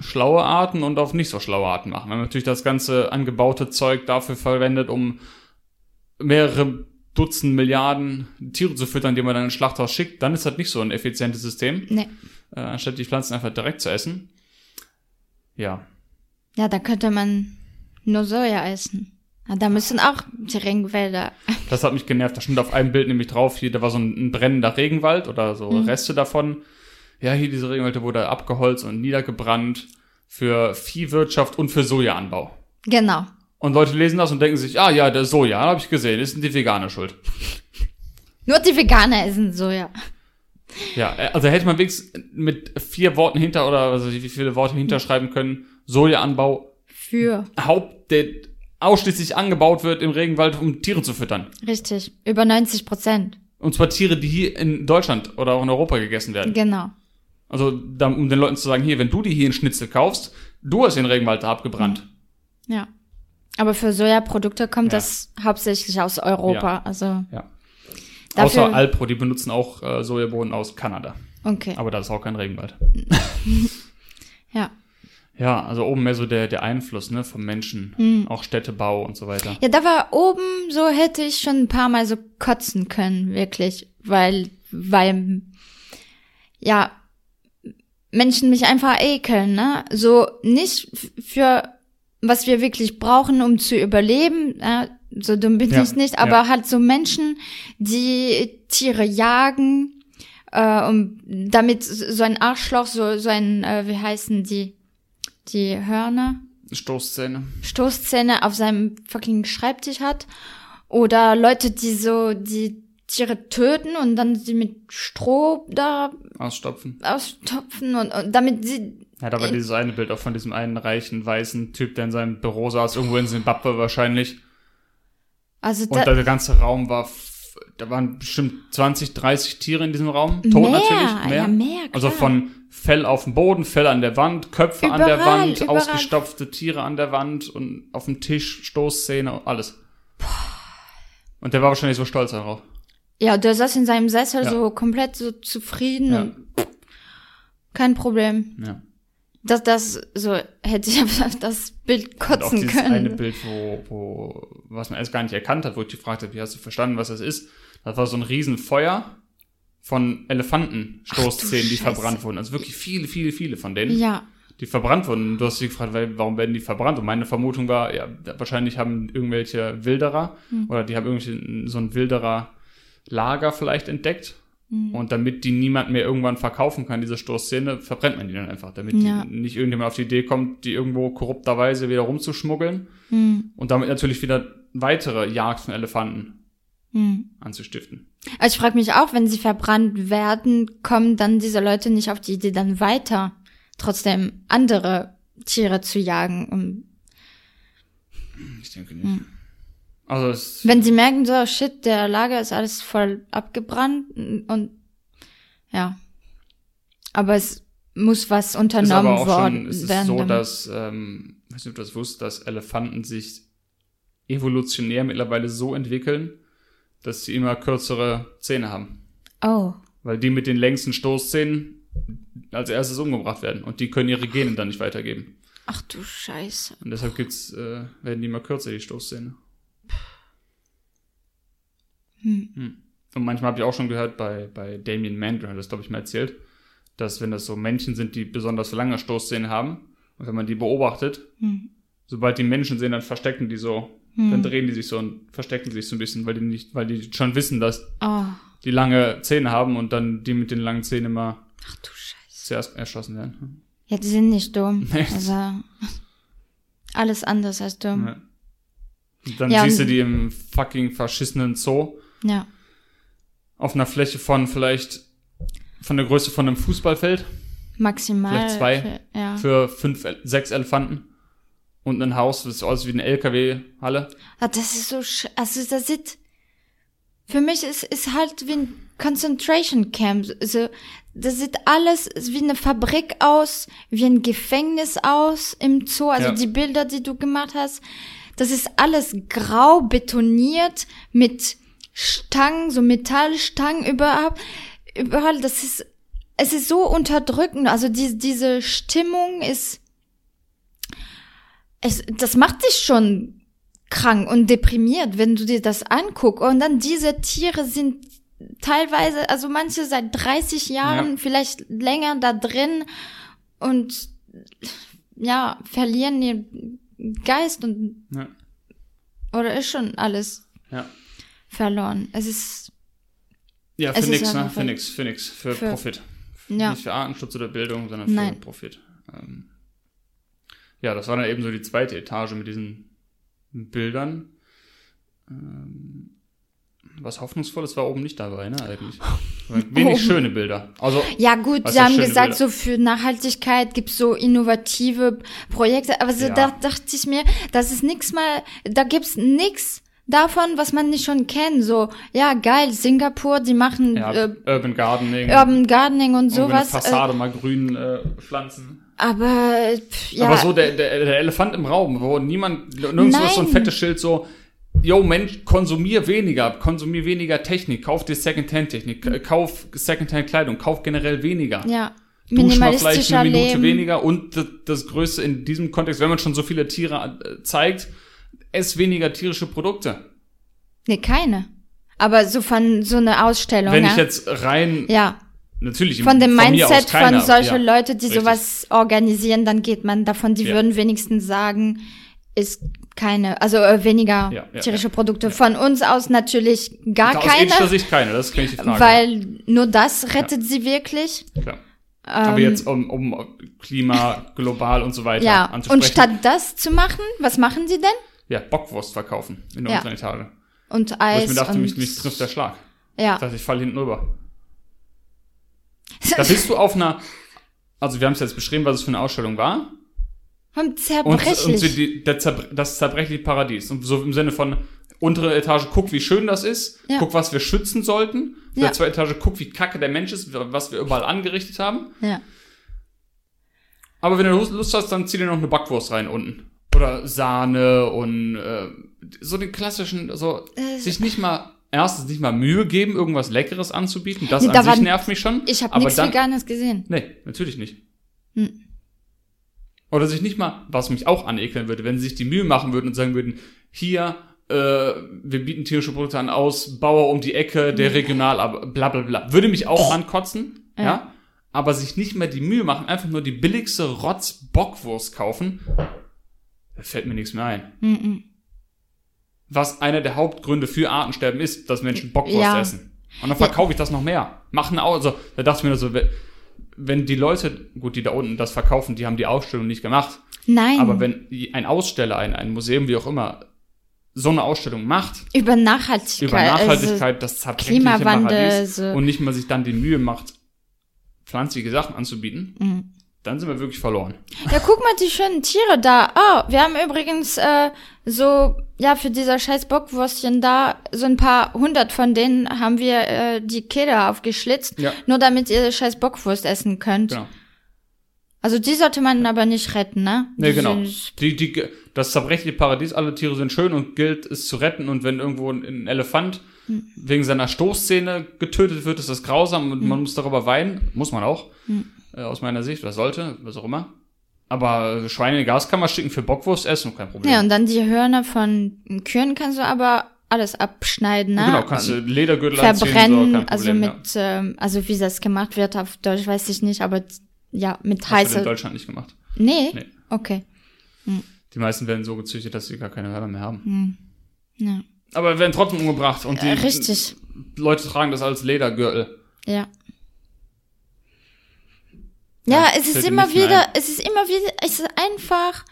A: schlaue Arten und auf nicht so schlaue Arten machen. Wenn man natürlich das ganze angebaute Zeug dafür verwendet, um mehrere Dutzend Milliarden Tiere zu füttern, die man dann ins Schlachthaus schickt, dann ist das nicht so ein effizientes System,
B: nee.
A: äh, anstatt die Pflanzen einfach direkt zu essen. Ja,
B: Ja, da könnte man nur Soja essen. Ja, da müssen auch die Regenwälder.
A: das hat mich genervt. Da stand auf einem Bild nämlich drauf, hier, da war so ein, ein brennender Regenwald oder so
B: Mhm.
A: Reste davon. Ja, hier diese Regenwälder wurde abgeholzt und niedergebrannt für Viehwirtschaft und für Sojaanbau.
B: Genau.
A: Und Leute lesen das und denken sich, ah ja, der Soja, habe ich gesehen, ist die Veganer schuld.
B: Nur die Veganer essen Soja.
A: Ja, äh, also hätte man wenigstens mit vier Worten hinter oder also wie viele Worte hinterschreiben können, Sojaanbau,
B: Für.
A: Haupt, der ausschließlich angebaut wird im Regenwald, um Tiere zu füttern.
B: Richtig. Über 90 Prozent.
A: Und zwar Tiere, die hier in Deutschland oder auch in Europa gegessen werden.
B: Genau.
A: Also um den Leuten zu sagen, hier, wenn du dir hier einen Schnitzel kaufst, du hast den Regenwald da abgebrannt.
B: Ja. Aber für Sojaprodukte kommt
A: Ja.
B: das hauptsächlich aus Europa.
A: Ja.
B: Also,
A: Ja. Außer Alpro, die benutzen auch äh, Sojabohnen aus Kanada.
B: okay.
A: Aber da ist auch kein Regenwald.
B: Ja.
A: Ja, also oben mehr so der, der Einfluss ne, vom Menschen.
B: Hm.
A: Auch Städtebau und so weiter.
B: Ja, da war oben, so hätte ich schon ein paar Mal so kotzen können, wirklich. Weil, weil, ja, Menschen mich einfach ekeln, ne? So nicht für was wir wirklich brauchen, um zu überleben, äh, so dumm bin
A: Ja,
B: ich nicht, aber
A: ja.
B: halt so Menschen, die Tiere jagen, äh, und damit so ein Arschloch, so, so ein, äh, wie heißen die, die Hörner?
A: Stoßzähne.
B: Stoßzähne auf seinem fucking Schreibtisch hat. Oder Leute, die so die Tiere töten und dann sie mit Stroh da
A: Ausstopfen.
B: austopfen und, und damit sie.
A: Er hat aber dieses eine Bild auch von diesem einen reichen, weißen Typ, der in seinem Büro saß, irgendwo in Zimbabwe wahrscheinlich.
B: Also
A: Und
B: da,
A: der ganze Raum war, da waren bestimmt 20, 30 Tiere in diesem Raum. Tot
B: Mehr,
A: natürlich, mehr.
B: ja, mehr,
A: also von Fell auf dem Boden, Fell an der Wand, Köpfe an der
B: Überall,
A: Wand,
B: überall.
A: ausgestopfte Tiere an der Wand und auf dem Tisch, Stoßzähne, alles. Und der war wahrscheinlich so stolz darauf.
B: Ja, der saß in seinem Sessel
A: Ja.
B: so komplett so zufrieden
A: Ja.
B: und kein Problem.
A: Ja.
B: Das, das, so hätte ich auf das Bild
A: Und auch
B: kotzen
A: dieses
B: können.
A: eine Bild, wo, wo, was man erst gar nicht erkannt hat, wo ich gefragt habe, wie hast du verstanden, was das ist? Das war so ein Riesenfeuer von Elefantenstoßzähnen, die
B: Scheiße.
A: verbrannt wurden. Also wirklich viele, viele, viele von denen,
B: Ja,
A: die verbrannt wurden. Und Du hast dich gefragt, warum werden die verbrannt? Und meine Vermutung war, ja, wahrscheinlich haben irgendwelche Wilderer
B: Hm.
A: oder die haben irgendwie so ein Wilderer Lager vielleicht entdeckt.
B: Hm.
A: Und damit die niemand mehr irgendwann verkaufen kann, diese Stoßzähne, verbrennt man die dann einfach, damit
B: Ja.
A: die nicht irgendjemand auf die Idee kommt, die irgendwo korrupterweise wieder rumzuschmuggeln
B: hm,
A: und damit natürlich wieder weitere Jagd von Elefanten
B: hm.
A: anzustiften.
B: Also ich frage mich auch, wenn sie verbrannt werden, kommen dann diese Leute nicht auf die Idee, dann weiter trotzdem andere Tiere zu jagen. Und
A: Ich denke nicht. Also es,
B: wenn sie merken, so shit, der Lager ist alles voll abgebrannt und ja. Aber es muss was
A: ist
B: unternommen
A: aber auch
B: worden
A: schon, es ist
B: werden.
A: so, dass, ähm, ich weiß nicht, ob du das wusstest, dass Elefanten sich evolutionär mittlerweile so entwickeln, dass sie immer kürzere Zähne haben.
B: oh,
A: Weil die mit den längsten Stoßzähnen als erstes umgebracht werden und die können ihre Gene dann nicht weitergeben.
B: ach du Scheiße.
A: Und deshalb gibt's, äh, werden die immer kürzer, die Stoßzähne. Hm. Und manchmal habe ich auch schon gehört, bei, bei Damien hat das glaube ich mal erzählt, dass wenn das so Männchen sind, die besonders lange Stoßzähne haben, und wenn man die beobachtet,
B: Hm.
A: sobald die Menschen sehen, dann verstecken die so, dann drehen die sich so und verstecken sich so ein bisschen, weil die nicht, weil die schon wissen, dass
B: Oh,
A: die lange Zähne haben und dann die mit den langen Zähnen immer
B: ach
A: zuerst erschossen werden.
B: Ja, die sind nicht dumm.
A: Nee.
B: Also alles anders als dumm.
A: Ja. Dann
B: Ja,
A: siehst du die im fucking verschissenen Zoo
B: Ja.
A: auf einer Fläche von vielleicht von der Größe von einem Fußballfeld
B: Maximal.
A: Vielleicht zwei
B: Für, ja.
A: für fünf, sechs Elefanten und ein Haus, das sieht aus wie eine LKW-Halle.
B: Ah, das ist so, sch also das sieht, für mich ist, ist halt wie ein Concentration Camp. Also, das sieht alles wie eine Fabrik aus, wie ein Gefängnis aus im Zoo. Also
A: Ja.
B: die Bilder, die du gemacht hast, das ist alles grau betoniert mit Stangen, so Metallstangen überall. Überall, das ist, es ist so unterdrückend. Also die, diese Stimmung ist, es, das macht dich schon krank und deprimiert, wenn du dir das anguckst. Und dann diese Tiere sind teilweise, also manche seit 30 Jahren,
A: Ja.
B: vielleicht länger da drin und ja, verlieren ihren Geist und
A: Ja.
B: oder ist schon alles
A: Ja.
B: Verloren. Es ist
A: Ja,
B: Es
A: für nix, ne? Für nix, für nix, für,
B: für-
A: Profit.
B: ja.
A: Nicht für Artenschutz oder Bildung, sondern für
B: Nein.
A: Profit. Ähm, ja, das war dann eben so die zweite Etage mit diesen Bildern. Ähm, was Hoffnungsvolles war oben nicht dabei, ne, eigentlich. Wenig
B: Oben.
A: schöne Bilder. Also,
B: Ja gut, sie haben gesagt,
A: Bilder.
B: so für Nachhaltigkeit gibt's so innovative Projekte, aber so,
A: Ja.
B: da dachte ich mir, das ist nix mal, da gibt's nix davon, was man nicht schon kennt. So, ja, geil, Singapur, die machen
A: Ja,
B: äh,
A: Urban Gardening.
B: Urban Gardening und
A: irgendwie eine
B: sowas. Äh,
A: Fassade mal grün äh, pflanzen.
B: aber äh, pff, ja,
A: Aber so der, der, der Elefant im Raum, wo niemand, nirgendwo ist so ein fettes Schild so, yo Mensch, konsumier weniger, konsumier weniger Technik, kauf dir Secondhand-Technik, k- kauf Secondhand-Kleidung, kauf generell weniger.
B: ja,
A: Dusch mal vielleicht eine Minute
B: Leben.
A: weniger und das, das Größte in diesem Kontext, wenn man schon so viele Tiere äh, zeigt, ess weniger tierische Produkte.
B: Nee, keine. Aber so von so eine Ausstellung,
A: Wenn
B: ja.
A: ich jetzt rein,
B: ja,
A: natürlich
B: von dem
A: aus
B: Mindset
A: keiner,
B: von solchen
A: ja,
B: Leute, die
A: richtig.
B: sowas organisieren, dann geht man davon, die
A: Ja.
B: würden wenigstens sagen, ist keine, also äh, weniger
A: Ja, ja,
B: tierische Produkte. Von uns aus natürlich gar
A: Aus
B: keine,
A: ethischer Sicht keine, das kann ich die Frage.
B: weil nur das rettet sie wirklich.
A: Klar. Aber jetzt um, um Klima, global und so weiter
B: Ähm, Ja,
A: anzusprechen.
B: und statt das zu machen, was machen sie denn?
A: Ja, Bockwurst verkaufen in der
B: Ja.
A: unteren Etage.
B: Und
A: Wo
B: Eis
A: ich mir dachte,
B: und
A: mich, mich trifft der Schlag.
B: ja.
A: Ich dachte, ich falle hinten rüber. Da bist du auf einer, also wir haben es jetzt beschrieben, was es für eine Ausstellung war.
B: Und
A: Und,
B: zerbrechlich.
A: und sie- die, der Zerbre das zerbrechliche Paradies. Und so im Sinne von, untere Etage, guck, wie schön das ist.
B: Ja.
A: Guck, was wir schützen sollten.
B: Ja.
A: der zweiten Etage, guck, wie kacke der Mensch ist, was wir überall angerichtet haben.
B: ja.
A: Aber wenn du Lust hast, dann zieh dir noch eine Backwurst rein unten. Oder Sahne und äh, so den klassischen, so
B: Äh.
A: sich nicht mal, erstens nicht mal Mühe geben, irgendwas Leckeres anzubieten. Das
B: Nee,
A: an
B: da
A: sich nervt mich schon.
B: Ich habe nichts
A: dann-
B: Veganes gesehen.
A: Nee, natürlich nicht.
B: Hm.
A: Oder sich nicht mal, was mich auch anekeln würde, wenn sie sich die Mühe machen würden und sagen würden, hier, äh, wir bieten tierische Produkte an aus, Bauer um die Ecke, der regional, aber bla bla bla. Würde mich auch ankotzen, ja.
B: Ja.
A: Aber sich nicht mehr die Mühe machen, einfach nur die billigste Rotz-Bockwurst kaufen, fällt mir nichts mehr ein.
B: Mhm.
A: Was einer der Hauptgründe für Artensterben ist, dass Menschen Bockwurst
B: Ja.
A: essen. Und dann verkaufe ich das noch mehr. Machen auch, also, da dachte ich mir so, wenn- die Leute, gut, die da unten das verkaufen, die haben die Ausstellung nicht gemacht.
B: Nein.
A: Aber wenn ein Aussteller, ein, ein Museum, wie auch immer, so eine Ausstellung macht,
B: über Nachhaltigkeit.
A: über Nachhaltigkeit, das zerbrechliche
B: Klimawandel,
A: Paradies
B: so.
A: und nicht mal sich dann die Mühe macht, pflanzliche Sachen anzubieten,
B: Mhm.
A: Dann sind wir wirklich verloren.
B: Ja, guck mal, die schönen Tiere da. Oh, wir haben übrigens äh, so, ja, für dieser scheiß Bockwürstchen da, so ein paar hundert von denen haben wir äh, die Kehle aufgeschlitzt,
A: Ja.
B: nur damit ihr scheiß Bockwurst essen könnt.
A: Genau.
B: Also die sollte man aber nicht retten, ne?
A: Nee,
B: Die
A: genau. Die, die, das zerbrechliche Paradies, alle Tiere sind schön und gilt es zu retten. Und wenn irgendwo ein, Elefant
B: Hm.
A: wegen seiner Stoßzähne getötet wird, ist das grausam und
B: Hm.
A: man muss darüber weinen. Muss man auch. Äh, aus meiner Sicht, was sollte, was auch immer. Aber äh, Schweine in die Gaskammer schicken für Bockwurst essen, kein Problem.
B: Ja, und dann die Hörner von Kühen kannst du aber alles abschneiden, ne?
A: genau, kannst du Ledergürtel anziehen,
B: verbrennen,
A: so, kein Problem,
B: also
A: ja.
B: mit, ähm, also wie das gemacht wird auf Deutsch, weiß ich nicht, aber ja, mit
A: Hast du in
B: heißer.
A: Deutschland nicht gemacht.
B: Nee?
A: Nee.
B: Okay.
A: Die meisten werden so gezüchtet, dass sie gar keine Hörner mehr haben.
B: Ja.
A: Aber werden trotzdem umgebracht und die
B: Äh, richtig.
A: Leute tragen das als Ledergürtel.
B: Ja. Ja,
A: Ja,
B: es ist immer wieder,
A: ein.
B: es ist immer wieder, es ist einfach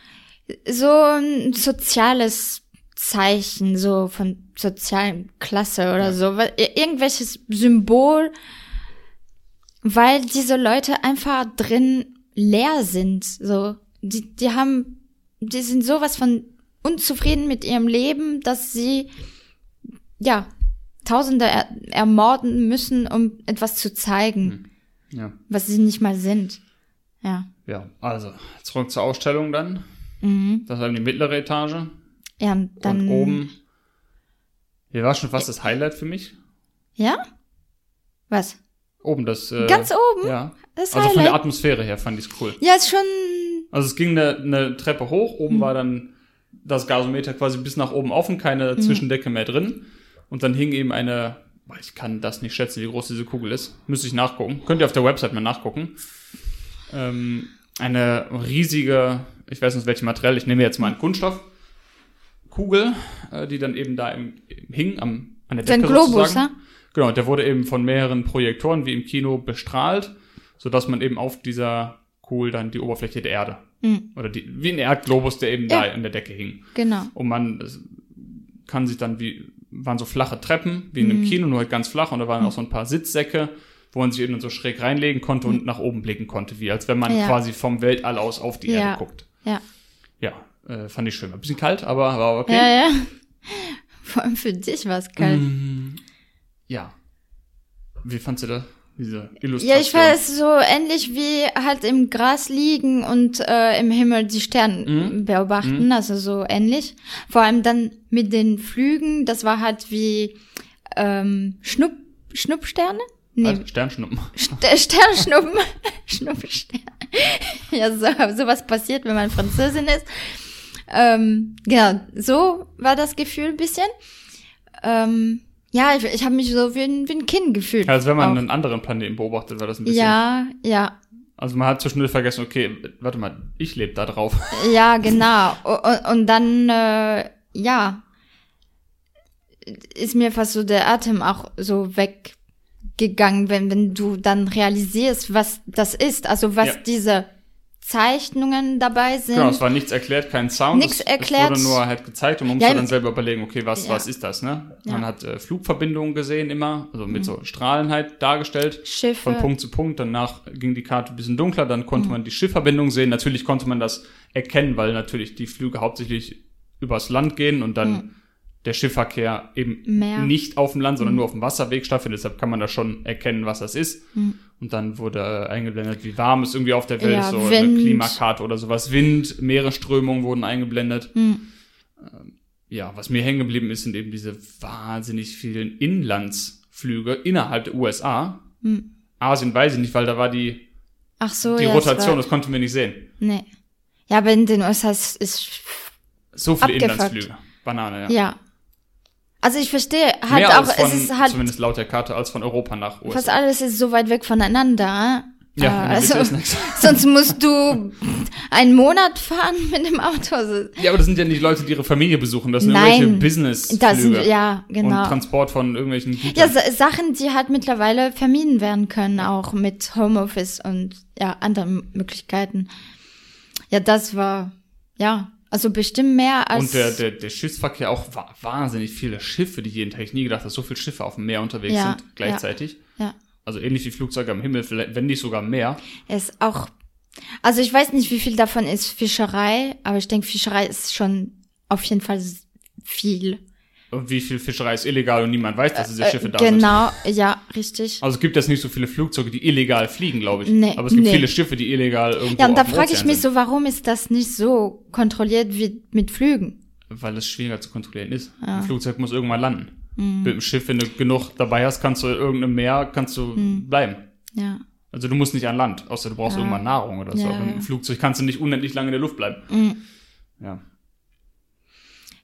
B: so ein soziales Zeichen, so von sozialen Klasse oder so, weil ir- irgendwelches Symbol, weil diese Leute einfach drin leer sind, so, die, die haben, die sind sowas von unzufrieden mit ihrem Leben, dass sie, ja, Tausende er ermorden müssen, um etwas zu zeigen
A: Ja.
B: was sie nicht mal sind. Ja.
A: Ja, also, zurück zur Ausstellung dann.
B: Mhm.
A: Das war eben die mittlere Etage.
B: Ja, und dann.
A: und oben. Hier war schon fast das Highlight für mich.
B: Ja? Was?
A: Oben das. Äh,
B: Ganz oben?
A: Ja.
B: Das
A: Also von der
B: Highlight?
A: Atmosphäre her fand ich es cool.
B: Ja, ist schon.
A: Also es ging eine, eine Treppe hoch, oben war dann das Gasometer quasi bis nach oben offen, keine Zwischendecke mehr drin. Und dann hing eben eine, weil ich kann das nicht schätzen, wie groß diese Kugel ist. Müsste ich nachgucken. Könnt ihr auf der Website mal nachgucken. Ähm, eine riesige, ich weiß nicht welche Material, ich nehme jetzt mal einen Kunststoff. Kugel, äh, die dann eben da im, im hing, am, an der
B: So ein
A: Decke
B: Globus,
A: sozusagen.
B: ne?
A: Genau, der wurde eben von mehreren Projektoren wie im Kino bestrahlt, sodass man eben auf dieser Kugel dann die Oberfläche der Erde
B: Mhm.
A: oder die, wie ein Erdglobus, der eben
B: Ja.
A: da an der Decke hing.
B: Genau.
A: Und man kann sich dann wie, waren so flache Treppen, wie in einem Kino, nur halt ganz flach und da waren auch so ein paar Sitzsäcke, wo man sich eben so schräg reinlegen konnte und nach oben blicken konnte, wie als wenn man
B: Ja.
A: quasi vom Weltall aus auf die
B: Ja.
A: Erde guckt.
B: Ja.
A: Ja, äh, fand ich schön. Ein bisschen kalt, aber war okay.
B: Ja, ja. Vor allem für dich war es kalt.
A: Mm, ja. Wie fandst du das? Diese Illustration.
B: Ja, ich fand es so ähnlich wie halt im Gras liegen und äh, im Himmel die Sterne
A: Mhm.
B: beobachten, also so ähnlich. Vor allem dann mit den Flügen, das war halt wie ähm, Schnupp, Schnuppsterne? Nee,
A: Also Sternschnuppen.
B: St Sternschnuppen. Schnuppsterne. ja, so, sowas passiert, wenn man Französin ist. Ähm, genau, so war das Gefühl ein bisschen. Ähm, ja, ich, ich habe mich so wie ein, wie ein Kind gefühlt.
A: Als wenn man
B: auch.
A: einen anderen Planeten beobachtet, war das ein bisschen.
B: Ja, ja,
A: Also man hat zwischendurch vergessen, okay, warte mal, ich lebe da drauf.
B: ja, genau. Und, und dann, äh, ja, ist mir fast so der Atem auch so weggegangen, wenn, wenn du dann realisierst, was das ist. Also was
A: Ja.
B: diese Zeichnungen dabei sind.
A: Genau, es war nichts erklärt, kein Sound.
B: Nichts
A: es,
B: erklärt.
A: Es wurde nur halt gezeigt und man
B: Ja,
A: musste dann selber überlegen, okay, was,
B: Ja.
A: was ist das, ne?
B: Ja.
A: Man hat äh, Flugverbindungen gesehen immer, also mit so Strahlen halt dargestellt.
B: Schiffe.
A: Von Punkt zu Punkt, danach ging die Karte ein bisschen dunkler, dann
B: Mhm.
A: konnte man die Schiffverbindung sehen. Natürlich konnte man das erkennen, weil natürlich die Flüge hauptsächlich übers Land gehen und dann der Schiffverkehr eben
B: Mhm. Meer. Mhm.
A: nicht auf dem Land, sondern nur auf dem Wasserweg stattfindet. Deshalb kann man da schon erkennen, was das ist.
B: Mhm.
A: Und dann wurde eingeblendet, wie warm es irgendwie auf der Welt
B: Ja,
A: ist, so
B: Wind.
A: eine Klimakarte oder sowas. Wind, Meeresströmungen wurden eingeblendet.
B: Hm.
A: Ähm, ja, was mir hängen geblieben ist, sind eben diese wahnsinnig vielen Inlandsflüge innerhalb der USA.
B: Hm.
A: Asien weiß ich nicht, weil da war die,
B: Ach so,
A: die
B: ja.
A: Rotation,
B: War,
A: das konnten wir nicht sehen.
B: nee. Ja, aber in den USA ist, ist
A: So viele
B: Abgefuckt.
A: Inlandsflüge. Banane, ja.
B: ja. Also ich verstehe halt
A: Mehr
B: auch,
A: von,
B: es ist halt
A: zumindest laut der Karte, als von Europa nach USA.
B: fast alles ist so weit weg voneinander.
A: ja,
B: äh, also, sonst musst du einen Monat fahren mit dem Auto.
A: Ja, aber das sind ja nicht Leute, die ihre Familie besuchen. Das sind
B: Nein.
A: irgendwelche Business-Flüge.
B: das sind, ja,
A: Und
B: genau.
A: Transport von irgendwelchen Gütern.
B: Ja, Sa- Sachen, die halt mittlerweile vermieden werden können, auch mit Homeoffice und ja, anderen Möglichkeiten. Ja, das war, ja, also bestimmt mehr als.
A: Und der, der, der Schiffsverkehr auch wa wahnsinnig viele Schiffe, die jeden Tag ich nie gedacht, dass so viele Schiffe auf dem Meer unterwegs
B: Ja,
A: sind gleichzeitig.
B: ja,
A: Also ähnlich wie Flugzeuge am Himmel, vielleicht- wenn nicht sogar mehr.
B: ist auch. Also ich weiß nicht, wie viel davon ist Fischerei, aber ich denke, Fischerei ist schon auf jeden Fall viel.
A: Und wie viel Fischerei ist illegal und niemand weiß, dass diese Schiffe da sind.
B: genau, ja, richtig.
A: Also es gibt jetzt nicht so viele Flugzeuge, die illegal fliegen, glaube ich.
B: Nee,
A: Aber es gibt
B: nee.
A: viele Schiffe, die illegal irgendwo
B: Ja, und da frage ich mich
A: sind,
B: so, warum ist das nicht so kontrolliert wie mit Flügen?
A: Weil es schwieriger zu kontrollieren ist.
B: Ah.
A: Ein Flugzeug muss irgendwann landen.
B: Mhm.
A: Mit dem Schiff, wenn du genug dabei hast, kannst du in irgendeinem Meer, kannst du
B: Mhm.
A: bleiben.
B: Ja.
A: Also du musst nicht an Land, außer du brauchst
B: Ja.
A: irgendwann Nahrung oder so.
B: Ja,
A: Aber mit
B: ja.
A: dem Flugzeug kannst du nicht unendlich lange in der Luft bleiben.
B: Mhm.
A: Ja.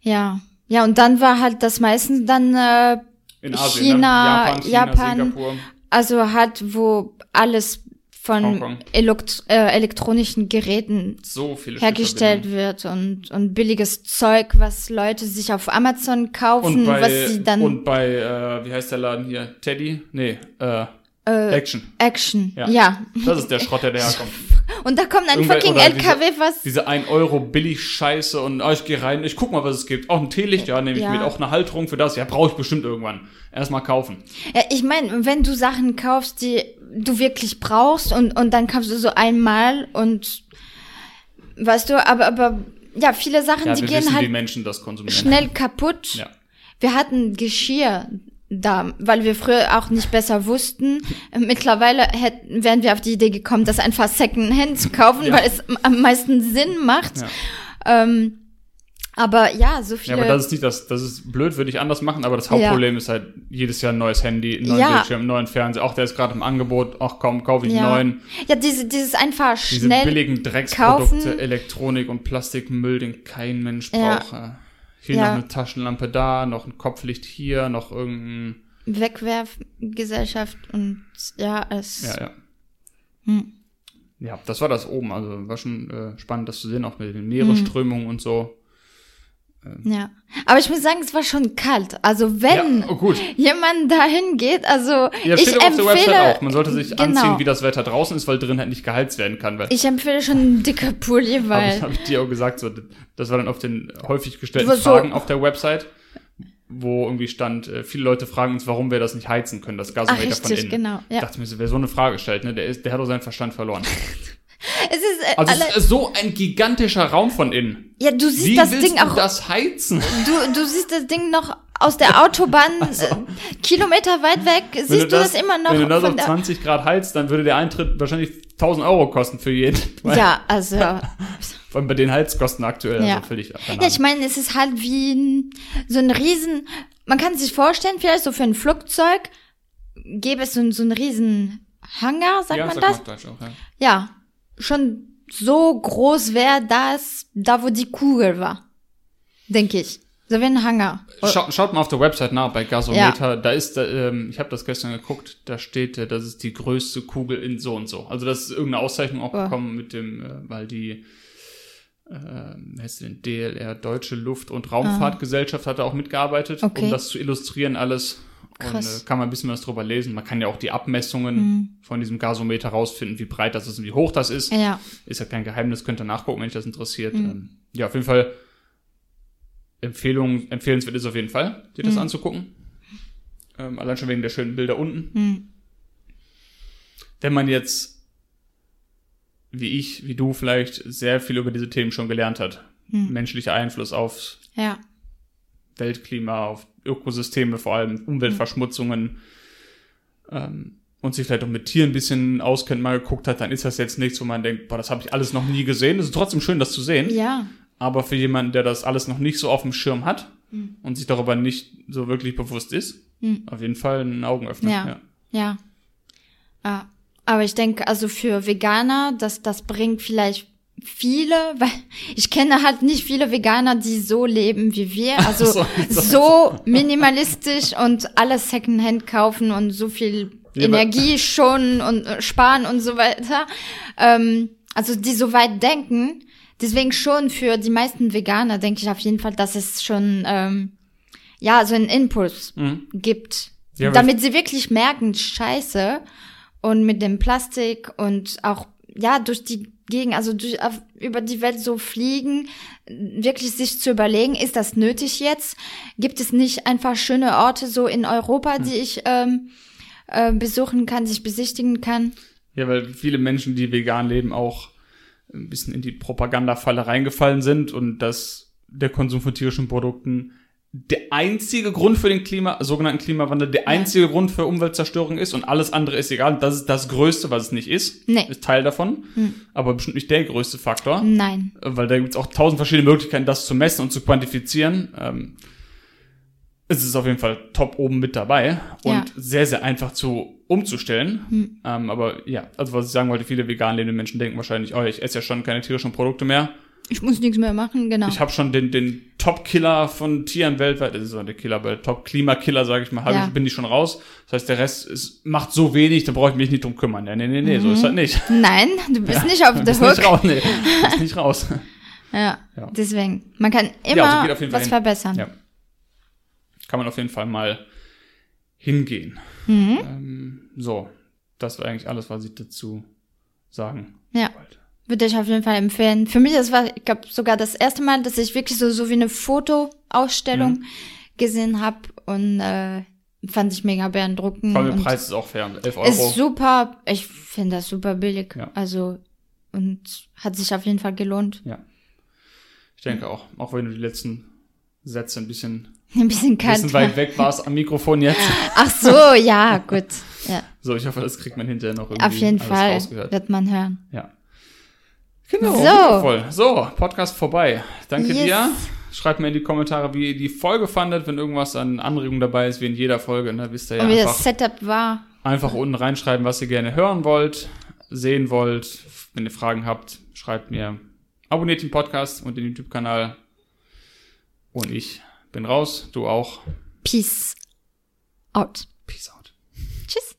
B: Ja. Ja, und dann war halt das meistens dann, äh,
A: In Asien,
B: China,
A: ne? Japan, China,
B: Japan.
A: Singapur.
B: also halt, wo alles von. Elekt äh, elektronischen Geräten
A: So
B: hergestellt wird und, und billiges Zeug, was Leute sich auf Amazon kaufen,
A: Und bei,
B: was sie dann
A: und bei äh, wie heißt der Laden hier? Teddy? Nee, äh,
B: äh,
A: Action.
B: Action.
A: Ja.
B: Ja.
A: Das ist der Schrott, der daherkommt.
B: Und da kommt ein
A: Irgendwer-
B: fucking LKW, was
A: Diese 1 Euro Billig-Scheiße und oh, ich gehe rein, ich guck mal, was es gibt. Auch ein Teelicht, ja, nehme ich
B: Ja.
A: mit. Auch eine Halterung für das, ja, brauche ich bestimmt irgendwann. Erstmal kaufen.
B: Ja, ich meine, wenn du Sachen kaufst, die du wirklich brauchst und, und dann kaufst du so einmal und weißt du, aber, aber ja, viele Sachen,
A: Ja,
B: die gehen
A: wissen,
B: halt
A: wie Menschen das konsumieren.
B: schnell kaputt.
A: Ja.
B: Wir hatten Geschirr da, weil wir früher auch nicht besser wussten. Mittlerweile hätten, wären wir auf die Idee gekommen, das einfach Secondhand zu kaufen,
A: Ja.
B: weil es am meisten Sinn macht.
A: Ja.
B: Ähm, aber ja, so
A: Ja,
B: viele.
A: aber das ist nicht das, das ist blöd, würde ich anders machen, aber das Hauptproblem ist halt jedes Jahr ein neues Handy, einen neuen
B: Ja.
A: Bildschirm, einen neuen Fernseher. Auch der ist gerade im Angebot, ach komm, kaufe ich einen
B: ja.
A: neuen.
B: ja, diese, dieses einfach
A: Diese
B: schnell.
A: billigen Drecksprodukte,
B: kaufen.
A: Elektronik und Plastikmüll, den kein Mensch
B: Ja.
A: braucht. Hier
B: Ja.
A: noch eine Taschenlampe da, noch ein Kopflicht hier, noch irgendein.
B: Wegwerfgesellschaft und ja, es.
A: Ja, ja.
B: Hm.
A: Ja, das war das oben. Also war schon äh, spannend, das zu sehen, auch mit den Meeresströmungen und so.
B: Ja. Aber ich muss sagen, es war schon kalt. Also wenn
A: Ja, oh, gut.
B: jemand dahin geht, also
A: Ja,
B: ich
A: steht der
B: empfehle,
A: Website auch. Man sollte sich
B: genau.
A: anziehen, wie das Wetter draußen ist, weil drin halt nicht geheizt werden kann. Weil
B: Ich empfehle schon einen dicker Pulli,
A: Habe ich,
B: weil
A: hab ich dir auch gesagt, so, das war dann auf den häufig gestellten
B: so-
A: Fragen auf der Website, wo irgendwie stand, äh, viele Leute fragen uns, warum wir das nicht heizen können, das
B: Ach,
A: Gasometer von
B: richtig,
A: innen.
B: genau.
A: Ich
B: Ja.
A: dachte mir so, wer so eine Frage stellt, ne, der, ist, der hat doch seinen Verstand verloren.
B: es ist äh,
A: Also es ist so ein gigantischer Raum von innen.
B: ja, du siehst
A: Wie
B: das Ding
A: du
B: auch
A: das heizen?
B: du, du siehst das Ding noch aus der Autobahn äh, Kilometer weit weg siehst du das, immer noch.
A: Wenn du das auf
B: der-
A: 20 Grad heizt, dann würde der Eintritt wahrscheinlich 1000 Euro kosten für jeden.
B: Ja, also
A: Vor allem bei den Heizkosten aktuell,
B: Ja.
A: also
B: Ja, ich meine, es ist halt wie ein, so ein riesen, man kann sich vorstellen, vielleicht so für ein Flugzeug gäbe es so, ein- so einen riesen Hangar, sagt
A: ja,
B: man
A: sagt
B: das?
A: man auch, ja.
B: Ja, schon so groß wäre das, da wo die Kugel war. Denke ich. So wie ein Hangar.
A: Schau, schaut mal auf der Website nach bei Gasometer. Da ist, äh, ähm, ich habe das gestern geguckt, da steht, äh, das ist die größte Kugel in so und so. Also das ist irgendeine Auszeichnung auch
B: Oh.
A: gekommen mit dem, äh, weil die, äh, heißt denn, DLR, Deutsche Luft- und Raumfahrtgesellschaft, hat da auch mitgearbeitet,
B: Okay.
A: um das zu illustrieren alles. Und
B: Krass.
A: äh, kann man ein bisschen was drüber lesen. Man kann ja auch die Abmessungen von diesem Gasometer rausfinden, wie breit das ist und wie hoch das ist.
B: Ja.
A: Ist ja kein Geheimnis, könnt ihr nachgucken, wenn euch das interessiert. Ähm, ja, auf jeden Fall Empfehlung, empfehlenswert ist auf jeden Fall, dir das anzugucken. Ähm, allein schon wegen der schönen Bilder unten.
B: Hm.
A: Wenn man jetzt, wie ich, wie du vielleicht, sehr viel über diese Themen schon gelernt hat. Menschlicher Einfluss auf
B: Ja.
A: Weltklima, auf Ökosysteme, vor allem Umweltverschmutzungen ähm, und sich vielleicht auch mit Tieren ein bisschen auskennt, mal geguckt hat, dann ist das jetzt nichts, wo man denkt, boah, das habe ich alles noch nie gesehen. Es ist trotzdem schön, das zu sehen.
B: Ja.
A: Aber für jemanden, der das alles noch nicht so auf dem Schirm hat und sich darüber nicht so wirklich bewusst ist, auf jeden Fall ein Augenöffner.
B: Ja.
A: Ja.
B: Ja. Ah, aber ich denke, also für Veganer, das, das bringt vielleicht viele, weil ich kenne halt nicht viele Veganer, die so leben wie wir. Also
A: So, so.
B: so minimalistisch und alles Secondhand kaufen und so viel
A: Ja,
B: Energie schonen und äh, sparen und so weiter. Ähm, also die so weit denken. Deswegen schon für die meisten Veganer denke ich auf jeden Fall, dass es schon ähm, ja so einen Impuls
A: Mhm.
B: gibt,
A: Ja,
B: damit sie wirklich merken, Scheiße und mit dem Plastik und auch ja durch die Gegend, also durch, auf, über die Welt so fliegen, wirklich sich zu überlegen, ist das nötig jetzt? Gibt es nicht einfach schöne Orte so in Europa, die ich ähm, äh, besuchen kann, die ich besichtigen kann?
A: Ja, weil viele Menschen, die vegan leben, auch ein bisschen in die Propagandafalle reingefallen sind und dass der Konsum von tierischen Produkten der einzige Grund für den Klima, sogenannten Klimawandel, der einzige Grund für Umweltzerstörung ist und alles andere ist egal. Das ist das Größte, was es nicht ist.
B: Nee.
A: Ist Teil davon, aber bestimmt nicht der größte Faktor.
B: Nein.
A: weil da gibt es auch tausend verschiedene Möglichkeiten, das zu messen und zu quantifizieren. Ähm, es ist auf jeden Fall top oben mit dabei und
B: Ja.
A: sehr, sehr einfach zu umzustellen. Ähm, aber ja, also was ich sagen wollte, viele vegan lebende Menschen denken wahrscheinlich, oh, ich esse ja schon keine tierischen Produkte mehr.
B: Ich muss nichts mehr machen, genau.
A: Ich habe schon den, den Top-Killer von Tieren weltweit, das ist so der Killer, aber Top-Klimakiller, sage ich mal, hab
B: Ja.
A: ich, bin ich schon raus. Das heißt, der Rest ist, macht so wenig, da brauche ich mich nicht drum kümmern. Ja, nee, nee, nee, so ist das nicht.
B: Nein, du bist nicht auf der
A: Ist nicht
B: Hook.
A: raus, nee, ist nicht raus.
B: Ja,
A: Ja.
B: deswegen. Man kann
A: Ja,
B: immer
A: also jeden Fall
B: was
A: hin.
B: verbessern.
A: Ja. Kann man auf jeden Fall mal hingehen.
B: Mhm.
A: Ähm, so, das war eigentlich alles, was ich dazu sagen
B: Ja.
A: wollte.
B: Würde ich auf jeden Fall empfehlen. Für mich, das war, ich glaube, sogar das erste Mal, dass ich wirklich so, so wie eine Fotoausstellung
A: Mhm.
B: gesehen habe und äh, fand ich mega beeindruckend.
A: Vor allem der Preis ist auch fair, 11
B: ist
A: Euro.
B: super, ich finde das super billig.
A: Ja.
B: Also, und hat sich auf jeden Fall gelohnt.
A: Ja. Ich denke auch, auch wenn du die letzten Sätze ein bisschen,
B: Ein bisschen
A: ein
B: kalt.
A: bisschen weit weg warst am Mikrofon jetzt.
B: Ach so, ja, gut. Ja,
A: So, ich hoffe, das kriegt man hinterher noch irgendwie
B: auf jeden Fall
A: rausgehört.
B: wird man hören.
A: Ja. Genau,
B: So.
A: wundervoll. So, Podcast vorbei. Danke
B: Yes.
A: dir. Schreibt mir in die Kommentare, wie ihr die Folge fandet, wenn irgendwas an Anregungen dabei ist, wie in jeder Folge. Ne? Wisst ihr ja
B: und wie
A: einfach,
B: das Setup war.
A: einfach unten reinschreiben, was ihr gerne hören wollt, sehen wollt. Wenn ihr Fragen habt, schreibt mir. Abonniert den Podcast und den YouTube-Kanal. Und ich bin raus, du auch.
B: Peace out.
A: Peace out.
B: Tschüss.